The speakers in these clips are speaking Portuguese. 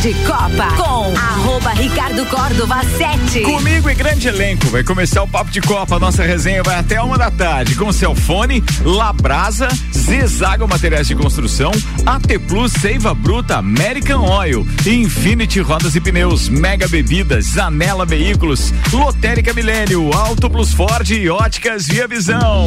de Copa com arroba Ricardo Córdova 7. Comigo e grande elenco. Vai começar o Papo de Copa. Nossa resenha vai até uma da tarde com Celfone, Labrasa, Zezago Materiais de Construção, AT Plus, Seiva Bruta, American Oil, Infinity Rodas e Pneus, Mega Bebidas, Zanela Veículos, Lotérica Milênio, Auto Plus Ford e Óticas Via Visão.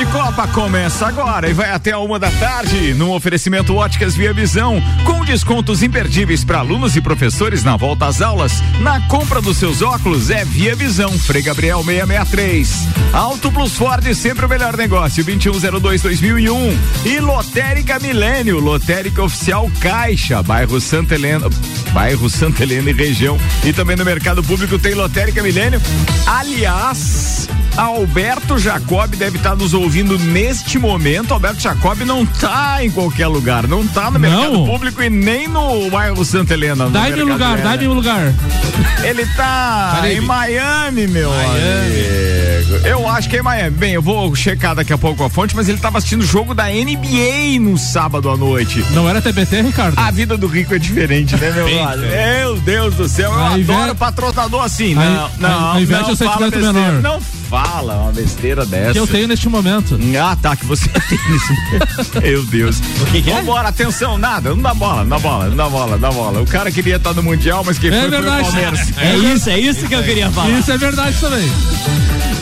De Copa começa agora e vai até a uma da tarde no oferecimento Óticas Via Visão com descontos imperdíveis para alunos e professores na volta às aulas. Na compra dos seus óculos é Via Visão, Frei Gabriel 663. Auto Plus Ford sempre o melhor negócio 2102 2001 e Lotérica Milênio, Lotérica Oficial Caixa, bairro Santa Helena, bairro Santa Helena e região e também no mercado público tem Lotérica Milênio. Aliás, Alberto Jacob deve estar nos ouvindo neste momento. Alberto Jacob não está em qualquer lugar, não está no mercado não. público e nem no bairro Santa Helena. Dá-me lugar, dá-me lugar. Ele está em Miami, meu Miami. amigo. Eu acho que é em Miami. Bem, eu vou checar daqui a pouco a fonte, mas ele estava assistindo o jogo da NBA no sábado à noite. Não era TBT, Ricardo? A vida do rico é diferente, né, meu lado? Meu Deus do céu, eu a adoro patrocinador assim. Não, não, a não, é o sentimento menor. Não fala uma besteira dessa. Que eu tenho neste momento. Ah, tá, que você tem nesse momento. Meu Deus. O que, que é? Vambora, atenção, nada, não dá bola, não dá bola, não dá bola, não dá bola. O cara queria estar no Mundial, mas quem é foi verdade. foi o Palmeiras. É, é isso, é isso que eu queria falar. Isso é verdade também.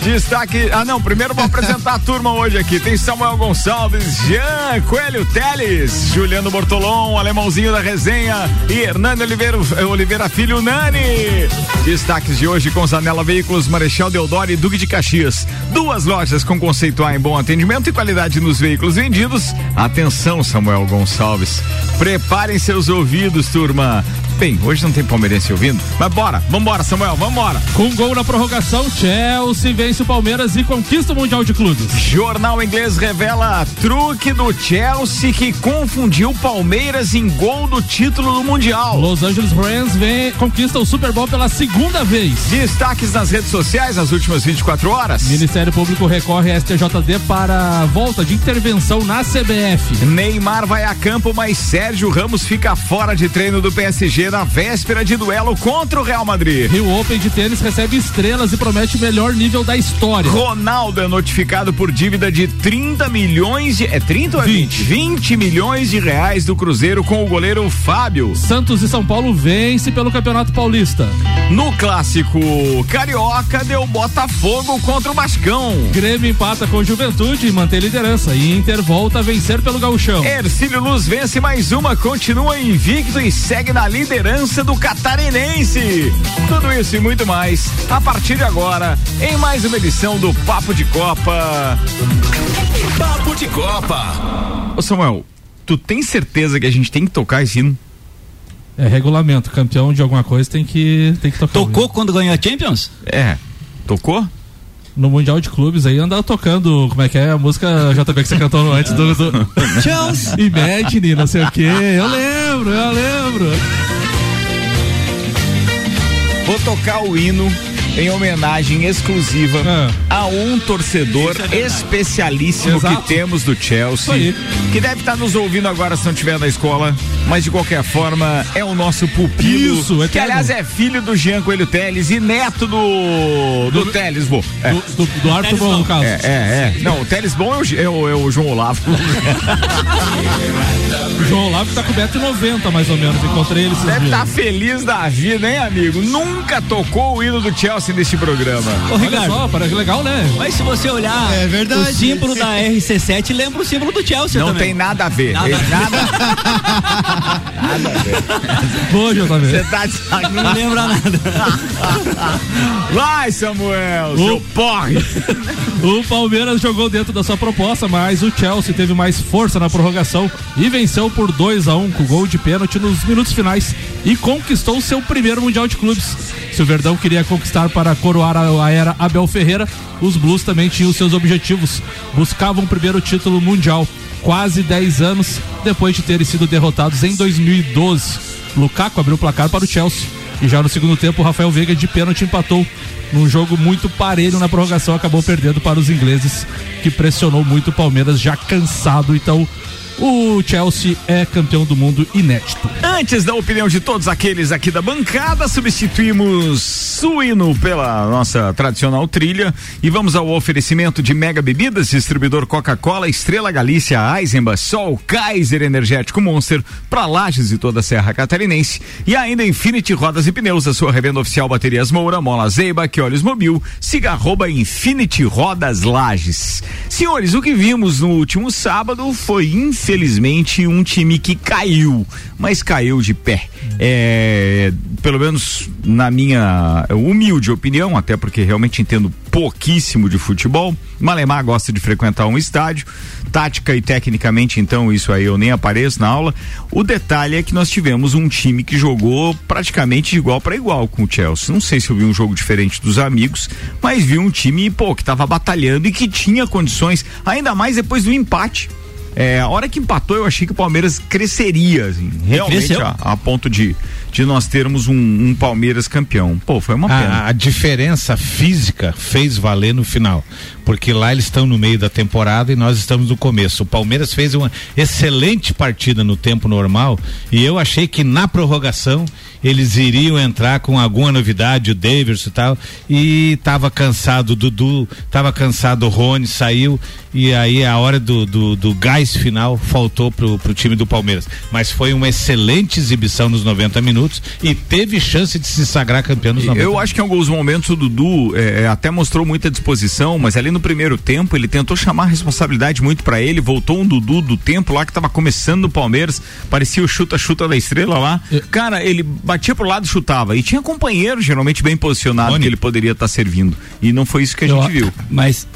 Destaque. Ah, não, primeiro vou apresentar a turma hoje aqui. Tem Samuel Gonçalves, Jean Coelho Teles, Juliano Bortolom, alemãozinho da resenha e Hernani Oliveira, Oliveira Filho Nani. Destaques de hoje com Zanela Veículos, Marechal Deodoro e Duque de Caxias. Duas lojas com conceito A em bom atendimento e qualidade nos veículos vendidos. Atenção, Samuel Gonçalves. Preparem seus ouvidos, turma. Bem, hoje não tem palmeirense ouvindo, mas bora, vambora, Samuel, vambora. Com gol na prorrogação, Chelsea vence o Palmeiras e conquista o Mundial de Clubes. Jornal inglês revela truque do Chelsea que confundiu Palmeiras em gol do título do Mundial. Los Angeles Rams vem, conquista o Super Bowl pela segunda vez. Destaques nas redes sociais nas últimas 24 horas. Ministério Público recorre a STJD para volta de intervenção na CBF. Neymar vai a campo, mas Sérgio Ramos fica fora de treino do PSG na véspera de duelo contra o Real Madrid. Rio Open de tênis recebe estrelas e promete o melhor nível da história. Ronaldo é notificado por dívida de 30 milhões de. É 30 ou é 20? 20 milhões de reais do Cruzeiro com o goleiro Fábio. Santos e São Paulo vence pelo Campeonato Paulista. No clássico Carioca deu Botafogo contra o Bascão. Grêmio empata com Juventude e mantém liderança. E Inter volta a vencer pelo Gauchão. Ercílio Luz vence mais uma, continua invicto e segue na liderança liderança do catarinense. Tudo isso e muito mais a partir de agora em mais uma edição do Papo de Copa. Papo de Copa. Ô Samuel, tu tem certeza que a gente tem que tocar esse hino? É regulamento, campeão de alguma coisa tem que tem que tocar. Tocou quando ganhou a Champions? É. Tocou? no Mundial de Clubes aí andava tocando, como é que é a música JB que você cantou antes do, do... Imagine, não sei o que. Eu lembro, eu lembro. Vou tocar o hino em homenagem exclusiva ah. a um torcedor é especialíssimo Exato. que temos do Chelsea, que deve estar nos ouvindo agora se não estiver na escola, mas de qualquer forma é o nosso pupilo, Isso, que aliás é filho do Jean Coelho Teles e neto do do, do Teles Bom. É. Do, do, do Arthur Bom, no caso. É, é, é. Não, o Teles Bom é o, é o, é o João Olavo. o João Olavo tá com 1,90m mais ou menos, encontrei ele Deve estar tá feliz da vida, hein, amigo? Nunca tocou o hino do Chelsea nesse programa. Ô, Ricardo, só, parece legal, né? Mas se você olhar é verdade. o símbolo da RC7, lembra o símbolo do Chelsea Não também. tem nada a ver. Nada, nada... nada a ver. Boa, JB. Você tá de. Não lembra nada. Vai, Samuel, seu porre. O Palmeiras jogou dentro da sua proposta, mas o Chelsea teve mais força na prorrogação e venceu por 2 a 1 um, com gol de pênalti nos minutos finais e conquistou seu primeiro Mundial de Clubes. Se o Verdão queria conquistar para coroar a era Abel Ferreira, os Blues também tinham seus objetivos. Buscavam o primeiro título mundial, quase 10 anos depois de terem sido derrotados em 2012. Lukaku abriu o placar para o Chelsea. E já no segundo tempo, o Rafael Veiga de pênalti empatou num jogo muito parelho na prorrogação, acabou perdendo para os ingleses, que pressionou muito o Palmeiras, já cansado. Então, o Chelsea é campeão do mundo inédito. Antes da opinião de todos aqueles aqui da bancada, substituímos suíno pela nossa tradicional trilha e vamos ao oferecimento de Mega Bebidas, distribuidor Coca-Cola, Estrela Galícia, Eisenbach, Sol, Kaiser Energético Monster, para Lages e toda a Serra Catarinense e ainda Infinity Rodas e Pneus, a sua revenda oficial Baterias Moura, Mola Zeiba, que olhos mobil, siga arroba Infinity Rodas Lages. Senhores, o que vimos no último sábado foi infelizmente infelizmente, um time que caiu, mas caiu de pé. É, pelo menos na minha humilde opinião, até porque realmente entendo pouquíssimo de futebol. Malemar gosta de frequentar um estádio, tática e tecnicamente, então, isso aí eu nem apareço na aula. O detalhe é que nós tivemos um time que jogou praticamente de igual para igual com o Chelsea. Não sei se eu vi um jogo diferente dos amigos, mas vi um time, pô, que estava batalhando e que tinha condições, ainda mais depois do empate. É, a hora que empatou, eu achei que o Palmeiras cresceria, assim, realmente, a, a, ponto de, de nós termos um, um Palmeiras campeão. Pô, foi uma pena. A, a, diferença física fez valer no final, porque lá eles estão no meio da temporada e nós estamos no começo. O Palmeiras fez uma excelente partida no tempo normal e eu achei que na prorrogação eles iriam entrar com alguma novidade, o Davis e tal, e tava cansado o Dudu, tava cansado o Rony, saiu, e aí a hora do, do, do gás final faltou pro, pro time do Palmeiras. Mas foi uma excelente exibição nos 90 minutos e teve chance de se sagrar campeão nos 90 Eu acho que em alguns momentos o Dudu é, é, até mostrou muita disposição, mas ali no primeiro tempo ele tentou chamar a responsabilidade muito para ele, voltou um Dudu do tempo lá que tava começando o Palmeiras, parecia o chuta-chuta da estrela lá. É. Cara, ele batia pro lado e chutava. E tinha companheiro geralmente bem posicionado Boni. que ele poderia estar tá servindo. E não foi isso que a Eu, gente viu. Mas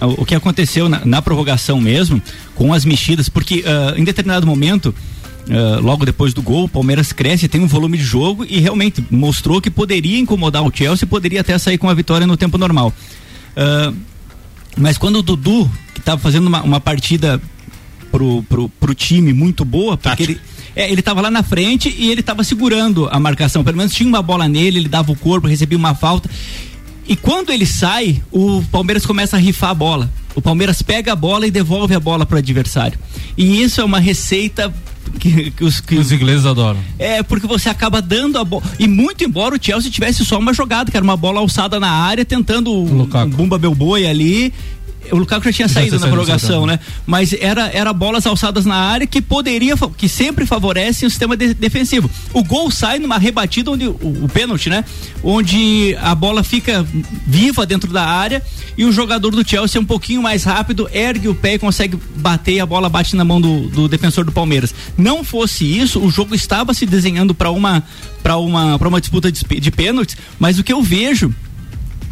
o que aconteceu na, na prorrogação mesmo, com as mexidas, porque uh, em determinado momento. Uh, logo depois do gol, o Palmeiras cresce, tem um volume de jogo e realmente mostrou que poderia incomodar o Chelsea, poderia até sair com a vitória no tempo normal. Uh, mas quando o Dudu, que estava fazendo uma, uma partida pro, pro, pro time muito boa, porque ele é, ele estava lá na frente e ele estava segurando a marcação. Pelo menos tinha uma bola nele, ele dava o corpo, recebia uma falta. E quando ele sai, o Palmeiras começa a rifar a bola. O Palmeiras pega a bola e devolve a bola para o adversário. E isso é uma receita que, que, os, que, os, ingleses adoram. É, porque você acaba dando a bola. E muito embora o Chelsea tivesse só uma jogada, que era uma bola alçada na área, tentando um, um Bumba Belboi ali o Lukaku já tinha saído na prorrogação, né? Mas era, era bolas alçadas na área que poderia, que sempre favorecem o sistema de, defensivo. O gol sai numa rebatida onde o, o pênalti, né? Onde a bola fica viva dentro da área e o jogador do Chelsea é um pouquinho mais rápido, ergue o pé e consegue bater e a bola bate na mão do, do defensor do Palmeiras. Não fosse isso, o jogo estava se desenhando para uma para uma para uma disputa de, de pênaltis, mas o que eu vejo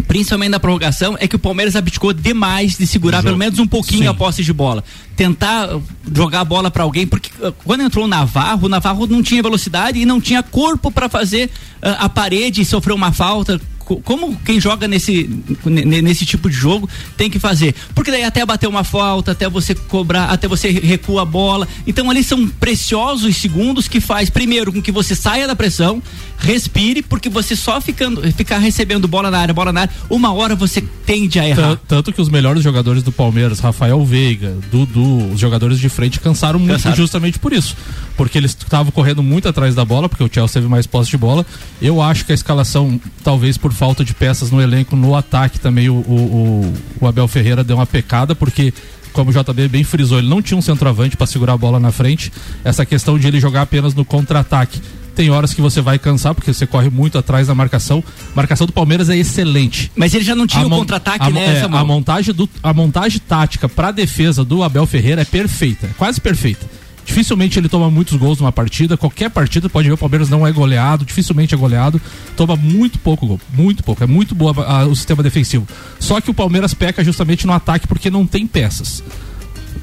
principalmente na prorrogação, é que o Palmeiras abdicou demais de segurar pelo menos um pouquinho Sim. a posse de bola. Tentar jogar a bola para alguém, porque uh, quando entrou o Navarro, o Navarro não tinha velocidade e não tinha corpo para fazer uh, a parede e sofrer uma falta como quem joga nesse, nesse tipo de jogo tem que fazer. Porque daí até bater uma falta, até você cobrar, até você recua a bola. Então ali são preciosos segundos que faz, primeiro, com que você saia da pressão, respire, porque você só ficando, ficar recebendo bola na área, bola na área, uma hora você tende a errar. Tanto que os melhores jogadores do Palmeiras, Rafael Veiga, Dudu, os jogadores de frente cansaram, muito justamente por isso. Porque eles estavam correndo muito atrás da bola, porque o Chelsea teve mais posse de bola. Eu acho que a escalação, talvez por falta de peças no elenco, no ataque também o, o, o Abel Ferreira deu uma pecada, porque como o JB bem frisou, ele não tinha um centroavante para segurar a bola na frente. Essa questão de ele jogar apenas no contra-ataque. Tem horas que você vai cansar, porque você corre muito atrás da marcação. A marcação do Palmeiras é excelente. Mas ele já não tinha o contra-ataque, né? É, a, montagem do, a montagem tática para defesa do Abel Ferreira é perfeita, é quase perfeita. Dificilmente ele toma muitos gols numa partida. Qualquer partida, pode ver, o Palmeiras não é goleado, dificilmente é goleado. Toma muito pouco gol, muito pouco. É muito boa a, o sistema defensivo. Só que o Palmeiras peca justamente no ataque porque não tem peças.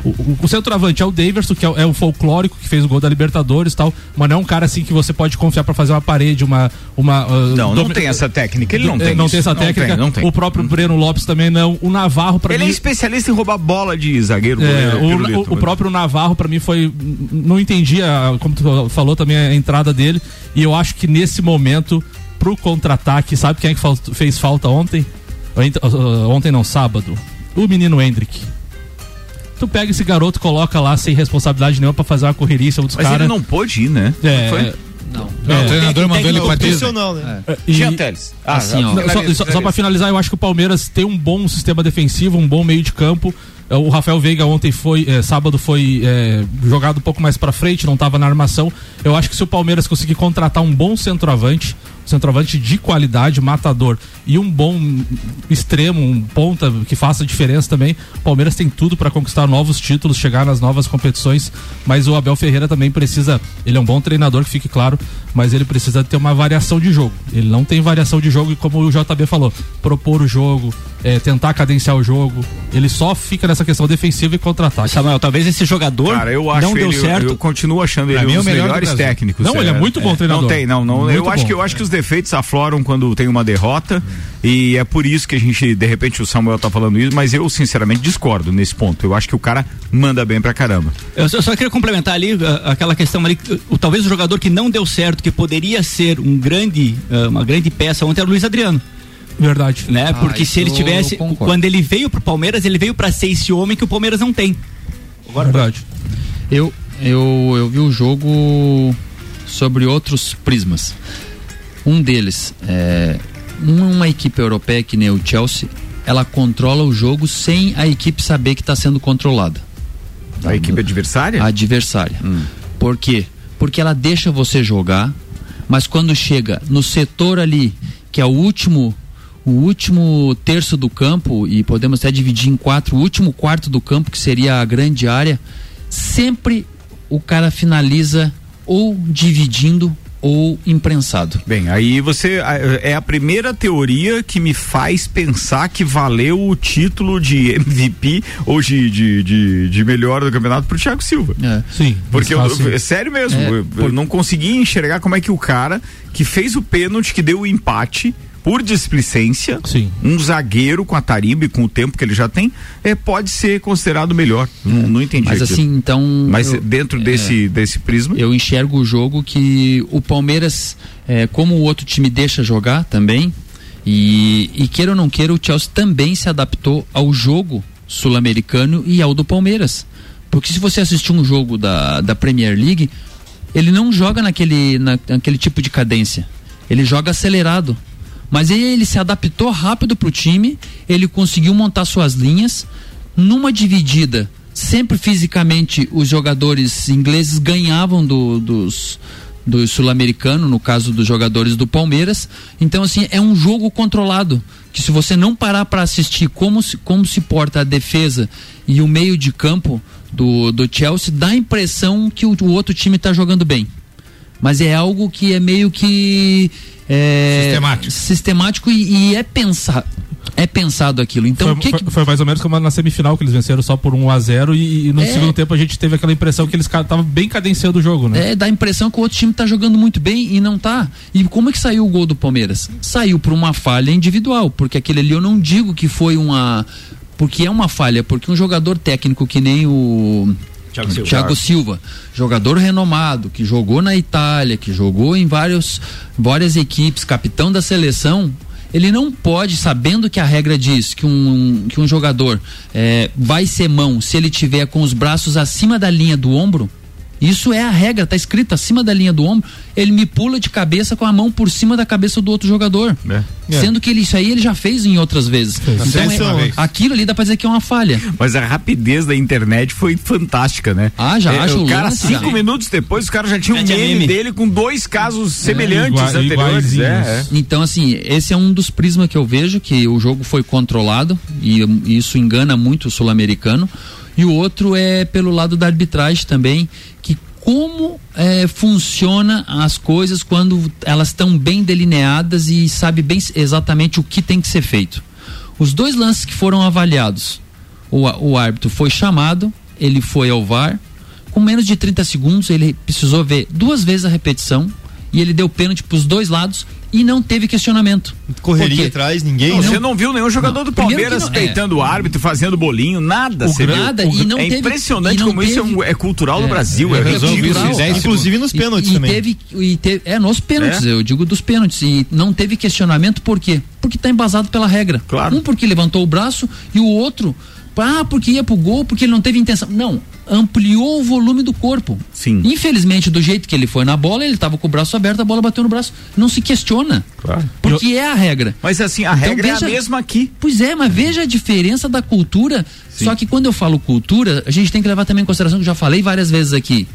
O, o, centroavante é o Daverson, que é, é, o folclórico que fez o gol da Libertadores e tal, mas não é um cara assim que você pode confiar para fazer uma parede, uma. uma uh, não, não tem essa técnica. Ele não tem. Não isso. tem essa técnica. Não tem, não tem. O próprio Breno Lopes também não. O Navarro, para mim. Ele é especialista em roubar bola de zagueiro. É, goleiro, o, o, o, próprio Navarro, para mim, foi. Não entendia, como tu falou também, a entrada dele. E eu acho que nesse momento, pro contra-ataque, sabe quem é que fez falta ontem? Ontem não, sábado. O menino Hendrick tu pega esse garoto, coloca lá sem responsabilidade nenhuma pra fazer uma correria cima dos caras. Mas ele não pôde ir, né? É. Foi? Não. não é, o treinador mandou ele pra Disney. Né? É. E, ah, assim, ó, só, só, só pra finalizar, eu acho que o Palmeiras tem um bom sistema defensivo, um bom meio de campo. É, o Rafael Veiga ontem foi, é, sábado foi é, jogado um pouco mais para frente, não estava na armação. Eu acho que se o Palmeiras conseguir contratar um bom centroavante, centroavante de qualidade, matador e um bom extremo, um ponta que faça diferença também. O Palmeiras tem tudo para conquistar novos títulos, chegar nas novas competições, mas o Abel Ferreira também precisa, ele é um bom treinador, que fique claro, mas ele precisa ter uma variação de jogo. Ele não tem variação de jogo e como o JB falou, propor o jogo, é, tentar cadenciar o jogo. Ele só fica nessa questão defensiva e contra-ataque. Samuel, talvez esse jogador Cara, eu acho não deu ele, certo. Eu, eu continuo achando ele um dos melhores técnicos. Não, é, ele é muito bom treinador. Não tem, não, não. eu acho que eu acho que os defeitos afloram quando tem uma derrota e é por isso que a gente, de repente, o Samuel tá falando isso, mas eu sinceramente discordo nesse ponto. Eu acho que o cara manda bem pra caramba. Eu só, só queria complementar ali uh, aquela questão ali, uh, talvez o jogador que não deu certo, que poderia ser um grande, uh, uma grande peça ontem era o Luiz Adriano. Verdade. Né? Ah, Porque se ele tivesse. Quando ele veio pro Palmeiras, ele veio para ser esse homem que o Palmeiras não tem. Agora, Verdade. Eu, eu, eu vi o jogo sobre outros prismas. Um deles, é, uma equipe europeia que nem o Chelsea, ela controla o jogo sem a equipe saber que está sendo controlada. A equipe adversária? A adversária. Hum. Por quê? Porque ela deixa você jogar, mas quando chega no setor ali, que é o último o último terço do campo, e podemos até dividir em quatro, o último quarto do campo, que seria a grande área, sempre o cara finaliza ou dividindo ou imprensado. Bem, aí você é a primeira teoria que me faz pensar que valeu o título de MVP ou de, de, de, de melhor do campeonato pro Thiago Silva. É. Sim. Porque eu, é sério mesmo, é, eu, por... eu não consegui enxergar como é que o cara que fez o pênalti, que deu o empate, por displicência, Sim. um zagueiro com a tarimba e com o tempo que ele já tem, é, pode ser considerado melhor. Não, não entendi. Mas aquilo. assim, então. Mas eu, dentro é, desse, desse prisma. Eu enxergo o jogo que o Palmeiras, é, como o outro time deixa jogar também, e, e queira ou não queira, o Chelsea também se adaptou ao jogo sul-americano e ao do Palmeiras. Porque se você assistir um jogo da, da Premier League, ele não joga naquele, na, naquele tipo de cadência. Ele joga acelerado. Mas ele se adaptou rápido para o time, ele conseguiu montar suas linhas. Numa dividida, sempre fisicamente os jogadores ingleses ganhavam do, dos, do sul-americano, no caso dos jogadores do Palmeiras. Então, assim, é um jogo controlado. Que se você não parar para assistir como se, como se porta a defesa e o meio de campo do, do Chelsea, dá a impressão que o, o outro time está jogando bem. Mas é algo que é meio que é, sistemático, sistemático e, e, é pensar é pensado aquilo. Então foi, que foi, que... foi, mais ou menos como na semifinal que eles venceram só por 1 a 0 e, e no é... segundo tempo a gente teve aquela impressão que eles estavam bem cadenciando o jogo, né? É, dá a impressão que o outro time está jogando muito bem e não tá. E como é que saiu o gol do Palmeiras? Saiu por uma falha individual, porque aquele ali eu não digo que foi uma porque é uma falha, porque um jogador técnico que nem o Thiago Silva. Thiago Silva, jogador renomado, que jogou na Itália, que jogou em vários, várias equipes, capitão da seleção, ele não pode, sabendo que a regra diz que um, que um jogador é, vai ser mão se ele tiver com os braços acima da linha do ombro, isso é a regra, tá escrito acima da linha do ombro. Ele me pula de cabeça com a mão por cima da cabeça do outro jogador. É. Sendo que ele, isso aí ele já fez em outras vezes. Fez. Então, é, aquilo ali dá pra dizer que é uma falha. Mas a rapidez da internet foi fantástica, né? Ah, já é, acho. O cara, lance, cinco já. minutos depois, o cara já tinha um meme, meme, dele com dois casos é, semelhantes igual, anteriores. É, é, então, assim, esse é um dos prismas que eu vejo, que o jogo foi controlado e isso engana muito o sul-americano. E o outro é pelo lado da arbitragem também, que como é, funciona as coisas quando elas estão bem delineadas e sabe bem exatamente o que tem que ser feito. Os dois lances que foram avaliados, o, o árbitro foi chamado, ele foi ao VAR, com menos de 30 segundos ele precisou ver duas vezes a repetição e ele deu pênalti para os dois lados e não teve questionamento. Correria atrás, ninguém. Não, você não viu nenhum jogador não, do Palmeiras não, peitando é. o árbitro, fazendo bolinho, nada. O nada, viu? e não é teve, impressionante como teve, isso é, é cultural é, no Brasil. É, é cultural, inclusive nos pênaltis e, e também. Teve, e teve, é, nos pênaltis, eu digo dos pênaltis. E não teve questionamento por quê? Porque está embasado pela regra. Claro. Um porque levantou o braço e o outro, ah, porque ia pro gol, porque ele não teve intenção. Não, ampliou o volume do corpo. Sim. Infelizmente, do jeito que ele foi na bola, ele estava com o braço aberto, a bola bateu no braço. Não se questiona. Claro. Porque Eu... é a regra. Mas assim, a então, regra veja... é a mesma aqui. Pois é, mas veja a diferença da cultura. Sim. Só que quando eu falo cultura, a gente tem que levar também em consideração que eu já falei várias vezes aqui.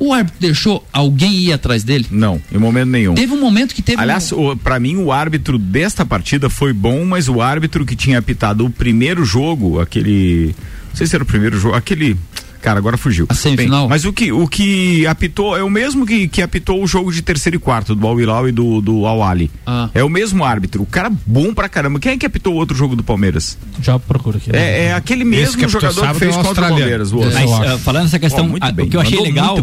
O árbitro deixou alguém ir atrás dele? Não, em momento nenhum. Teve um momento que teve. Aliás, um... para mim o árbitro desta partida foi bom, mas o árbitro que tinha apitado o primeiro jogo, aquele, não sei se era o primeiro jogo, aquele Cara, agora fugiu. A semifinal? Bem, mas o que, o que apitou é o mesmo que, que apitou o jogo de terceiro e quarto do Al-Hilal e do, do Al-Ali. Ah. É o mesmo árbitro. O cara bom pra caramba. Quem é que apitou o outro jogo do Palmeiras? Já procura aqui. É, é aquele mesmo que jogador que fez contra o Palmeiras. O é, mas, uh, falando essa questão, oh, a, o que eu achei legal,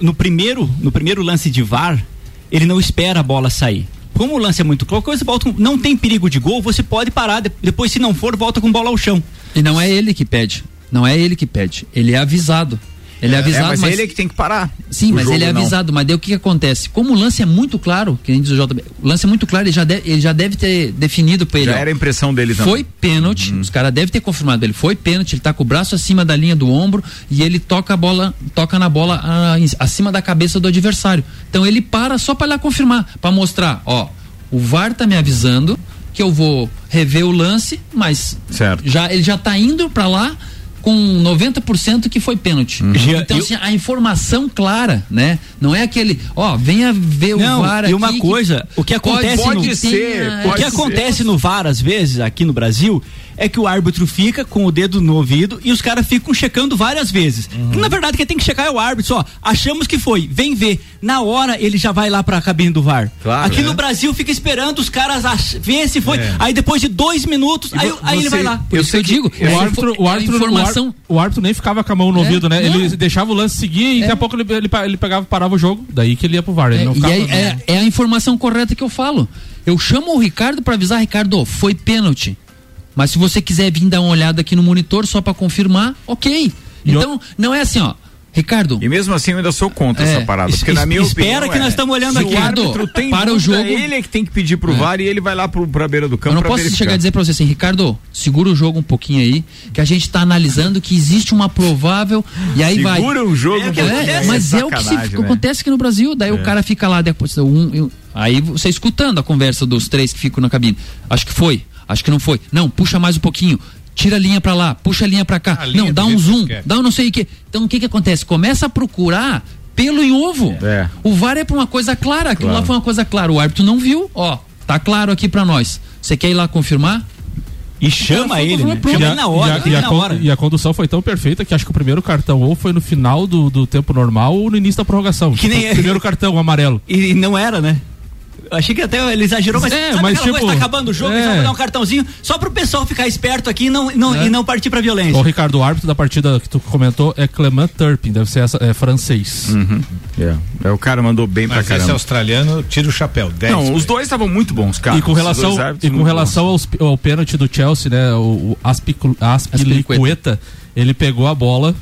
no primeiro, no primeiro lance de VAR, ele não espera a bola sair como o lance é muito claro, você volta com, não tem perigo de gol, você pode parar, depois se não for, volta com bola ao chão. E não é ele que pede. Não é ele que pede, ele é avisado. Ele é, é avisado, é, mas, mas ele é que tem que parar. Sim, mas ele é avisado. Não. Mas daí o que, que, acontece? Como o lance é muito claro, que gente diz o JB, o lance é muito claro, ele já, deve, ele já deve ter definido para ele. Já ó, era a impressão dele também. Foi pênalti, uhum. os caras devem ter confirmado. Ele foi pênalti, ele tá com o braço acima da linha do ombro e ele toca a bola, toca na bola a, acima da cabeça do adversário. Então ele para só para lá confirmar, para mostrar, ó, o VAR tá me avisando que eu vou rever o lance, mas certo. já ele já tá indo para lá com 90% que foi pênalti. Uhum. Então, assim, a informação clara, né? Não é aquele, ó, venha ver Não, o VAR e uma coisa, o que acontece pode, pode no, ser, o que acontece no VAR às vezes aqui no Brasil é que o árbitro fica com o dedo no ouvido e os caras ficam checando várias vezes. Uhum. Na verdade, quem tem que checar é o árbitro, só. Achamos que foi, vem ver. Na hora ele já vai lá pra cabine do VAR. Claro, Aqui é. no Brasil fica esperando os caras ach... ver se foi. É. Aí depois de dois minutos, aí, você, aí, ele vai lá. Por isso eu digo, o árbitro, o árbitro, informação... o árbitro nem ficava com a mão no é, ouvido, né? Não. Ele deixava o lance seguir e daqui a é. pouco ele, ele, ele pegava, parava o jogo, daí que ele ia pro VAR. Ele é, não ficava, aí, é, é a informação correta que eu falo. Eu chamo o Ricardo para avisar, Ricardo, foi pênalti. Mas se você quiser vir dar uma olhada aqui no monitor só para confirmar, ok. Então, não é assim, ó. Ricardo. E mesmo assim eu ainda sou contra é, essa parada. Porque es, na minha espera opinião, que nós estamos olhando aqui. O árbitro tem para o jogo. Ele é que tem que pedir pro é. VAR e ele vai lá pro, pra beira do campo. Eu não posso verificar. chegar a dizer pra você assim, Ricardo, segura o jogo um pouquinho aí, que a gente está analisando que existe uma provável. E aí segura vai. Segura o jogo, é, é, mas é, o que se, né? acontece aqui no Brasil. Daí o é. cara fica lá depois. Um, aí você escutando a conversa dos três que ficam na cabine. Acho que foi. Acho que não foi. Não, puxa mais um pouquinho tira a linha para lá, puxa a linha para cá. Não, dá um zoom, dá um não sei o que. Então o que que acontece? Começa a procurar pelo em ovo. É. O VAR é para uma coisa clara, aquilo claro. lá foi uma coisa clara. O árbitro não viu, ó, tá claro aqui para nós. Você quer ir lá confirmar? E chama ele, né? chama ele na hora. E a, e, a, na hora. e a condução foi tão perfeita que acho que o primeiro cartão ou foi no final do, do tempo normal ou no início da prorrogação. Que nem o primeiro cartão amarelo. E não era, né? Achei que até ele exagerou, mas é, mas tipo, coisa, tá acabando o jogo, é. então vou dar um cartãozinho só pro pessoal ficar esperto aqui e não, não, é. e não partir pra violência. O Ricardo, o árbitro da partida que tu comentou é Clement Turpin, deve ser essa, é francês. Uhum. Yeah. É. é, o cara mandou bem mas pra caramba. Esse australiano, tira o chapéu. 10, não, os dois estavam muito bons, cara. E com relação, e com relação aos, ao pênalti do Chelsea, né, o, o Aspilicueta, ele pegou a bola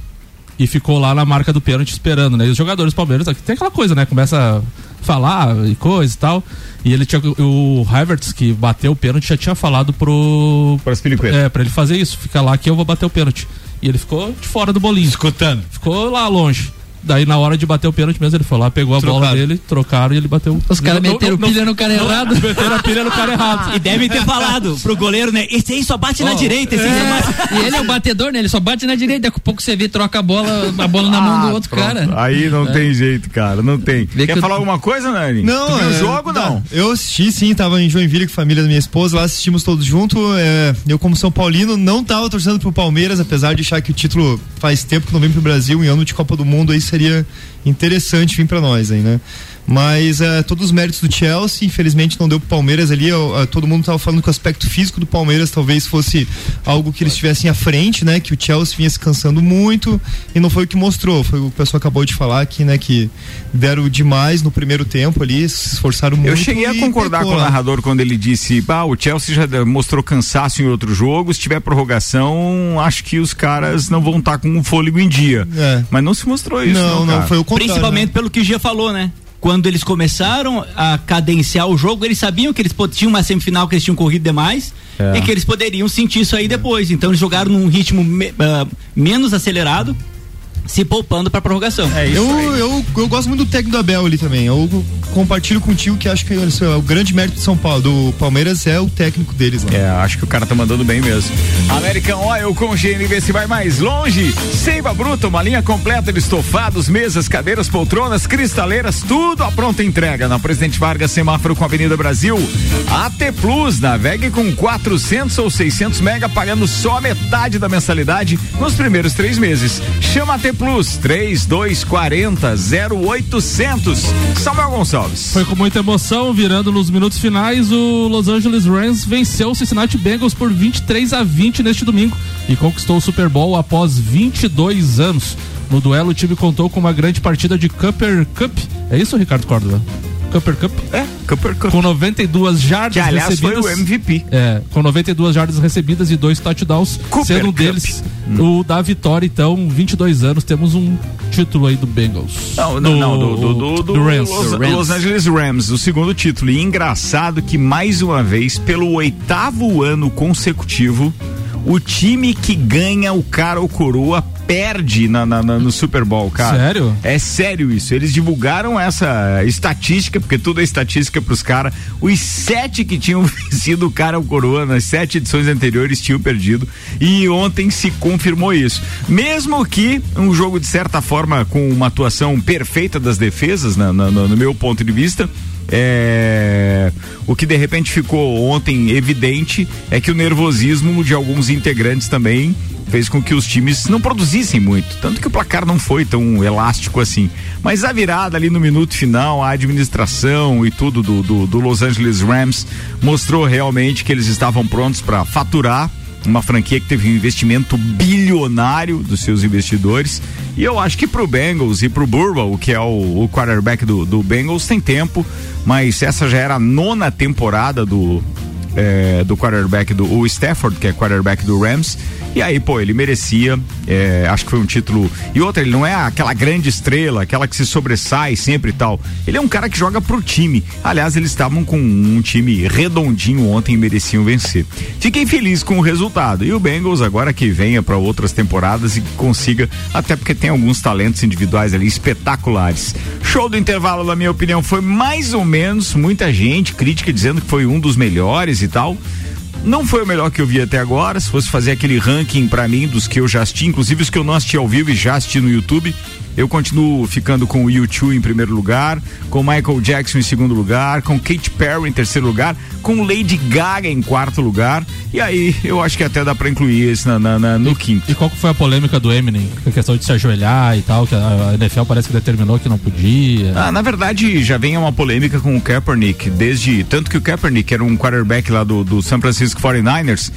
e ficou lá na marca do pênalti esperando, né? E os jogadores Palmeiras, tem aquela coisa, né? Começa falar e coisa e tal. E ele tinha. O Havertz, que bateu o pênalti, já tinha falado pro. Para É, pra ele fazer isso. Fica lá que eu vou bater o pênalti. E ele ficou de fora do bolinho. Escutando. Ficou lá longe. Daí na hora de bater o pênalti mesmo, ele foi lá, pegou a bola dele, trocaram e ele bateu. Os caras meteram não, pilha no cara não, errado. Meteram a pilha no cara errado. E devem ter falado pro goleiro, né? Esse aí só bate oh, na direita, esse é. aí só bate. E ele é o batedor, né? Ele só bate na direita. Daqui a pouco você vê, troca a bola, a bola na mão do ah, outro pronto. cara. Aí não é. tem jeito, cara. Não tem. Vê Quer falar eu... alguma coisa, Nani? Não, é, o jogo não? não? Eu assisti, sim, tava em Joinville com a família da minha esposa, lá assistimos todos juntos. É, eu, como São Paulino, não tava torcendo pro Palmeiras, apesar de achar que o título faz tempo que não vem pro Brasil, em ano de Copa do Mundo, aí seria interessante vir para nós aí, né? Mas uh, todos os méritos do Chelsea, infelizmente não deu pro Palmeiras ali. Uh, todo mundo estava falando que o aspecto físico do Palmeiras talvez fosse algo que eles estivessem à frente, né? Que o Chelsea vinha se cansando muito e não foi o que mostrou. Foi o que o pessoal acabou de falar aqui, né? Que deram demais no primeiro tempo ali, se esforçaram muito. Eu cheguei a concordar com o narrador quando ele disse: bah, o Chelsea já mostrou cansaço em outro jogo. Se tiver prorrogação, acho que os caras não vão estar tá com o fôlego em dia. É. Mas não se mostrou isso. Não, não, não foi o contrário. Principalmente né? pelo que o Gia falou, né? Quando eles começaram a cadenciar o jogo, eles sabiam que eles tinham uma semifinal que eles tinham corrido demais é. e que eles poderiam sentir isso aí depois. Então eles jogaram num ritmo me, uh, menos acelerado se poupando para prorrogação. É isso eu, eu, eu, gosto muito do técnico do Abel ali também. Eu compartilho contigo que acho que é o grande mérito de São Paulo, do Palmeiras é o técnico deles lá. É, acho que o cara tá mandando bem mesmo. American Oil com GNV se vai mais longe. Seiva Bruta, uma linha completa de estofados, mesas, cadeiras, poltronas, cristaleiras, tudo a pronta entrega na Presidente Vargas, semáforo com a Avenida Brasil. AT Plus, navegue com 400 ou 600 mega, pagando só metade da mensalidade nos primeiros três meses. Chama AT Plus 3240 0800. Samuel Gonçalves. Foi com muita emoção, virando nos minutos finais, o Los Angeles Rams venceu o Cincinnati Bengals por 23 a 20 neste domingo e conquistou o Super Bowl após 22 anos. No duelo, o time contou com uma grande partida de Cooper Cup. É isso, Ricardo Córdoba? Cooper Cup. É, Cooper Cup. Com 92 jardas que, aliás, recebidas. foi o MVP. É, com 92 jardas recebidas e dois touchdowns, Cooper sendo um deles hum. o da vitória. Então, 22 anos, temos um título aí do Bengals. Não, não, do, não, do, do, do, do Rams. Los, Rams. Los Angeles Rams, o segundo título. E engraçado que, mais uma vez, pelo oitavo ano consecutivo, o time que ganha o cara ou coroa perde na, na, na, no Super Bowl, cara. Sério? É sério isso. Eles divulgaram essa estatística, porque tudo é estatística pros caras. Os sete que tinham vencido o cara o coroa nas sete edições anteriores tinham perdido. E ontem se confirmou isso. Mesmo que um jogo, de certa forma, com uma atuação perfeita das defesas, no meu ponto de vista é, o que de repente ficou ontem evidente é que o nervosismo de alguns integrantes também fez com que os times não produzissem muito. Tanto que o placar não foi tão elástico assim. Mas a virada ali no minuto final, a administração e tudo do, do, do Los Angeles Rams mostrou realmente que eles estavam prontos para faturar uma franquia que teve um investimento bilionário dos seus investidores. E eu acho que pro Bengals e pro Burrow, que é o, o quarterback do, do Bengals, tem tempo, mas essa já era a nona temporada do, é, do quarterback do o Stafford, que é quarterback do Rams. E aí, pô, ele merecia. É, acho que foi um título. E outra, ele não é aquela grande estrela, aquela que se sobressai sempre e tal. Ele é um cara que joga pro time. Aliás, eles estavam com um time redondinho ontem e mereciam vencer. Fiquei feliz com o resultado. E o Bengals, agora que venha para outras temporadas e consiga, até porque tem alguns talentos individuais ali espetaculares. Show do intervalo, na minha opinião, foi mais ou menos muita gente crítica dizendo que foi um dos melhores e tal. Não foi o melhor que eu vi até agora. Se fosse fazer aquele ranking para mim dos que eu já assisti, inclusive os que eu não assisti ao vivo e já assisti no YouTube, eu continuo ficando com o U2 em primeiro lugar, com Michael Jackson em segundo lugar, com Katy Perry em terceiro lugar, com Lady Gaga em quarto lugar. E aí eu acho que até dá para incluir esse na, na, na, no e, quinto. E qual foi a polêmica do Eminem? A questão de se ajoelhar e tal, que a NFL parece que determinou que não podia. Ah, na verdade, já vem uma polêmica com o Kaepernick, desde. Tanto que o Kaepernick era um quarterback lá do, do San Francisco 49ers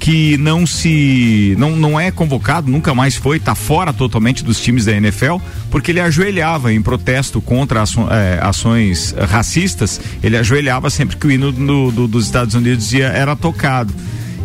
que não se não, não é convocado, nunca mais foi, está fora totalmente dos times da NFL, porque ele ajoelhava em protesto contra aço, é, ações racistas, ele ajoelhava sempre que o hino do, do, dos Estados Unidos ia, era tocado.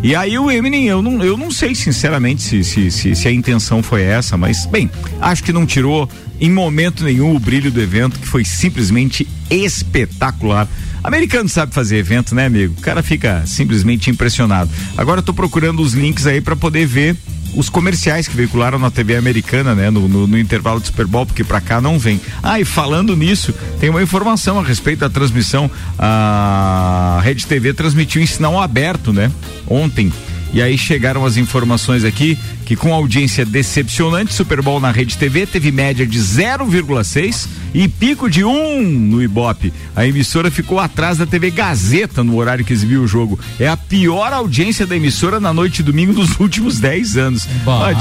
E aí o Eminem, eu não, eu não sei sinceramente se, se, se, se, a intenção foi essa, mas bem, acho que não tirou em momento nenhum o brilho do evento, que foi simplesmente espetacular. Americano sabe fazer evento, né, amigo? O cara fica simplesmente impressionado. Agora eu tô procurando os links aí para poder ver os comerciais que veicularam na TV americana, né? No, no, no intervalo do Super Bowl, porque para cá não vem. Ah, e falando nisso, tem uma informação a respeito da transmissão. A Rede TV transmitiu em sinal aberto, né? Ontem. E aí chegaram as informações aqui que com audiência decepcionante, Super Bowl na Rede TV teve média de 0,6 e pico de 1 um no Ibope. A emissora ficou atrás da TV Gazeta no horário que exibiu o jogo. É a pior audiência da emissora na noite de domingo dos últimos 10 anos. Bah,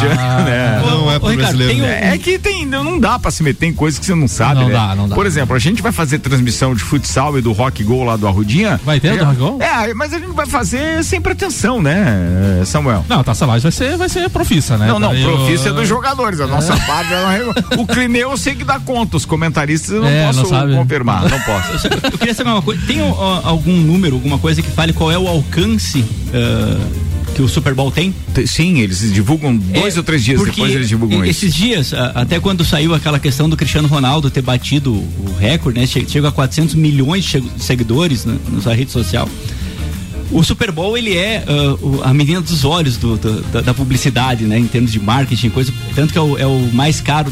né? Não é pro Ricardo, brasileiro. um- É que tem, não dá pra se meter em coisas que você não sabe, Não né? dá, não dá. Por exemplo, a gente vai fazer transmissão de futsal e do rock gol lá do Arrudinha. Vai ter do Rock Go? É, mas a gente vai fazer sem pretensão, né, Samuel? Não, Taça Lages vai ser, vai ser profissa, né? Não, não, Daí profissa é eu- dos jogadores. A nossa parte é uma- O Clineu eu sei que dá conta, os comentaristas eu não É, posso não confirmar, não posso. Eu queria saber uma coisa. Tem algum número, alguma coisa que fale qual é o alcance ah, que o Super Bowl tem? Sim, eles divulgam dois É, ou três dias depois eles divulgam e- isso. Esses dias, a- até quando saiu aquela questão do Cristiano Ronaldo ter batido o recorde, né? che- Chega a 400 milhões de seguidores na, na sua rede social. O Super Bowl, ele é o- a menina dos olhos do- do- da, da publicidade, né? Em termos de marketing, coisa. Tanto que é o, é o mais caro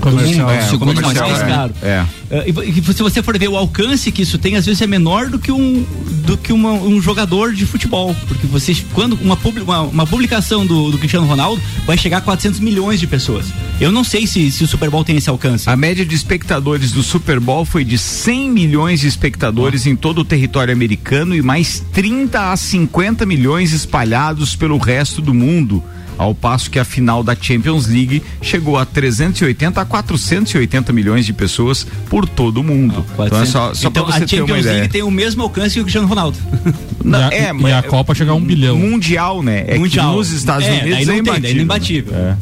Comercial. É, segundo comercial, mais é. caro. É. Ah, e, se você for ver o alcance que isso tem, às vezes é menor do que um, do que uma- um jogador de futebol. Porque você, quando uma, uma, uma publicação do, do Cristiano Ronaldo vai chegar a 400 milhões de pessoas. Eu não sei se, se o Super Bowl tem esse alcance. A média de espectadores do Super Bowl foi de 100 milhões de espectadores em todo o território americano e mais 30 a 50 milhões espalhados pelo resto do mundo. Ao passo que a final da Champions League chegou a 380 a 480 milhões de pessoas por todo o mundo. Então é só, só então, pra você a ter uma Champions ideia. League tem o mesmo alcance que o Cristiano Ronaldo. Não, E a- é, e mas- a Copa chegar a um bilhão. Mundial, né? É Mundial. que nos Estados É, Unidos é tem, daí imbatível. é imbatível. É.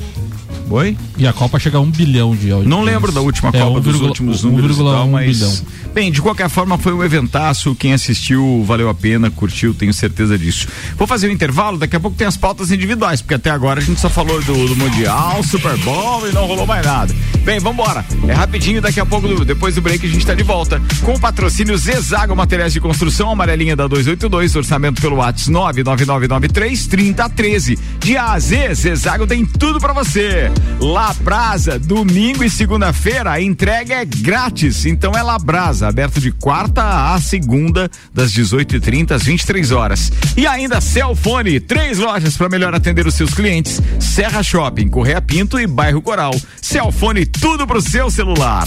Oi? E a Copa chega a um bilhão de audiência. Não lembro da última É, Copa dos 1,1 últimos números e tal, 1,1 mas bilhão. bem, de qualquer forma foi um eventaço, quem assistiu valeu a pena, curtiu, tenho certeza disso. Vou fazer um intervalo, daqui a pouco tem as pautas individuais, porque até agora a gente só falou do, do Mundial, Super Bowl e não rolou mais nada. Bem, vambora, é rapidinho, daqui a pouco, depois do break a gente tá de volta, com o patrocínio Zezago Materiais de Construção, amarelinha da 282, orçamento pelo WhatsApp 99993 3013. De A a Z, Zezago tem tudo pra você. Labrasa, domingo e segunda-feira, a entrega é grátis. Então é Labrasa, aberto de quarta a segunda, das 18h30 às 23 horas. E ainda Celfone, três lojas para melhor atender os seus clientes: Serra Shopping, Correia Pinto e Bairro Coral. Celfone, tudo pro seu celular.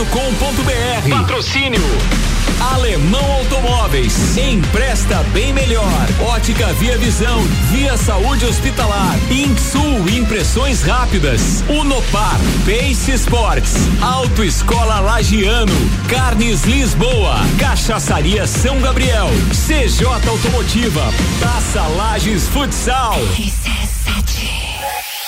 rc7.com.br. Patrocínio Alemão Automóveis. Empresta bem melhor. Ótica Via Visão. Via Saúde Hospitalar. Insul Impressões Rápidas. Unopar. Pace Sports. Autoescola Lagiano. Carnes Lisboa. Cachaçaria São Gabriel. CJ Automotiva. Taça Lages Futsal.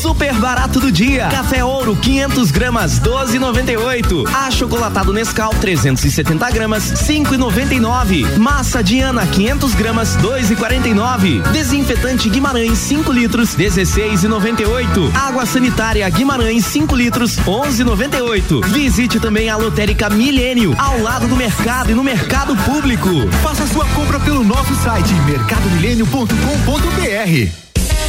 Super barato do dia. Café Ouro 500 gramas 12,98. Achocolatado Nescau 370 gramas 5,99. Massa Diana 500 gramas 2,49. Desinfetante Guimarães 5 litros 16,98. Água sanitária Guimarães 5 litros 11,98. Visite também a lotérica Milênio ao lado do mercado e no mercado público. Faça sua compra pelo nosso site mercadomilênio.com.br.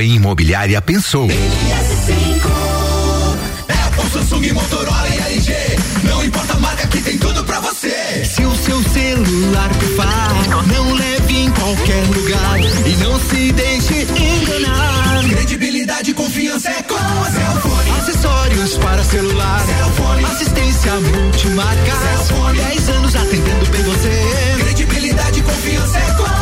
em imobiliária, pensou. Apple, Samsung, Motorola e LG. Não importa a marca que tem tudo pra você. Se o seu celular pifar, não leve em qualquer lugar e não se deixe enganar. Credibilidade e confiança é com a Cellfone. Acessórios para celular. Cellfone. Assistência multimarca. Cellfone. 10 anos atendendo bem você. Credibilidade e confiança é com a.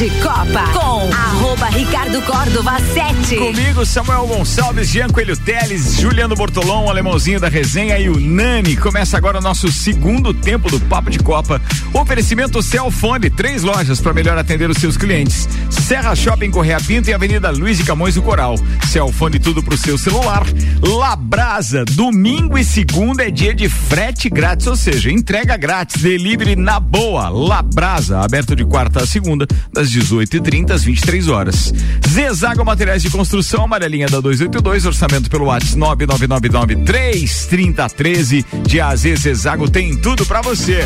De Copa com arroba Ricardo Córdova 7. Comigo, Samuel Gonçalves, Jean Coelho Teles, Juliano Bortolom, alemãozinho da resenha e o Nani. Começa agora o nosso segundo tempo do Papo de Copa. Oferecimento Celfone, três lojas para melhor atender os seus clientes. Serra Shopping Correia Pinto e Avenida Luiz de Camões do Coral. Celfone tudo pro seu celular. Labrasa, domingo e segunda é dia de frete grátis, ou seja, entrega grátis, delivery na boa. Labrasa, aberto de quarta a segunda, das 18h30 às 23 horas. Zezago Materiais de Construção, amarelinha da 282, orçamento pelo WhatsApp 9999 33013. De AZ Zezago tem tudo pra você.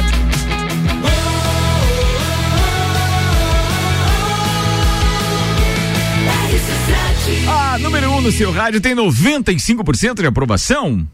A número 1 um no seu rádio tem 95% de aprovação.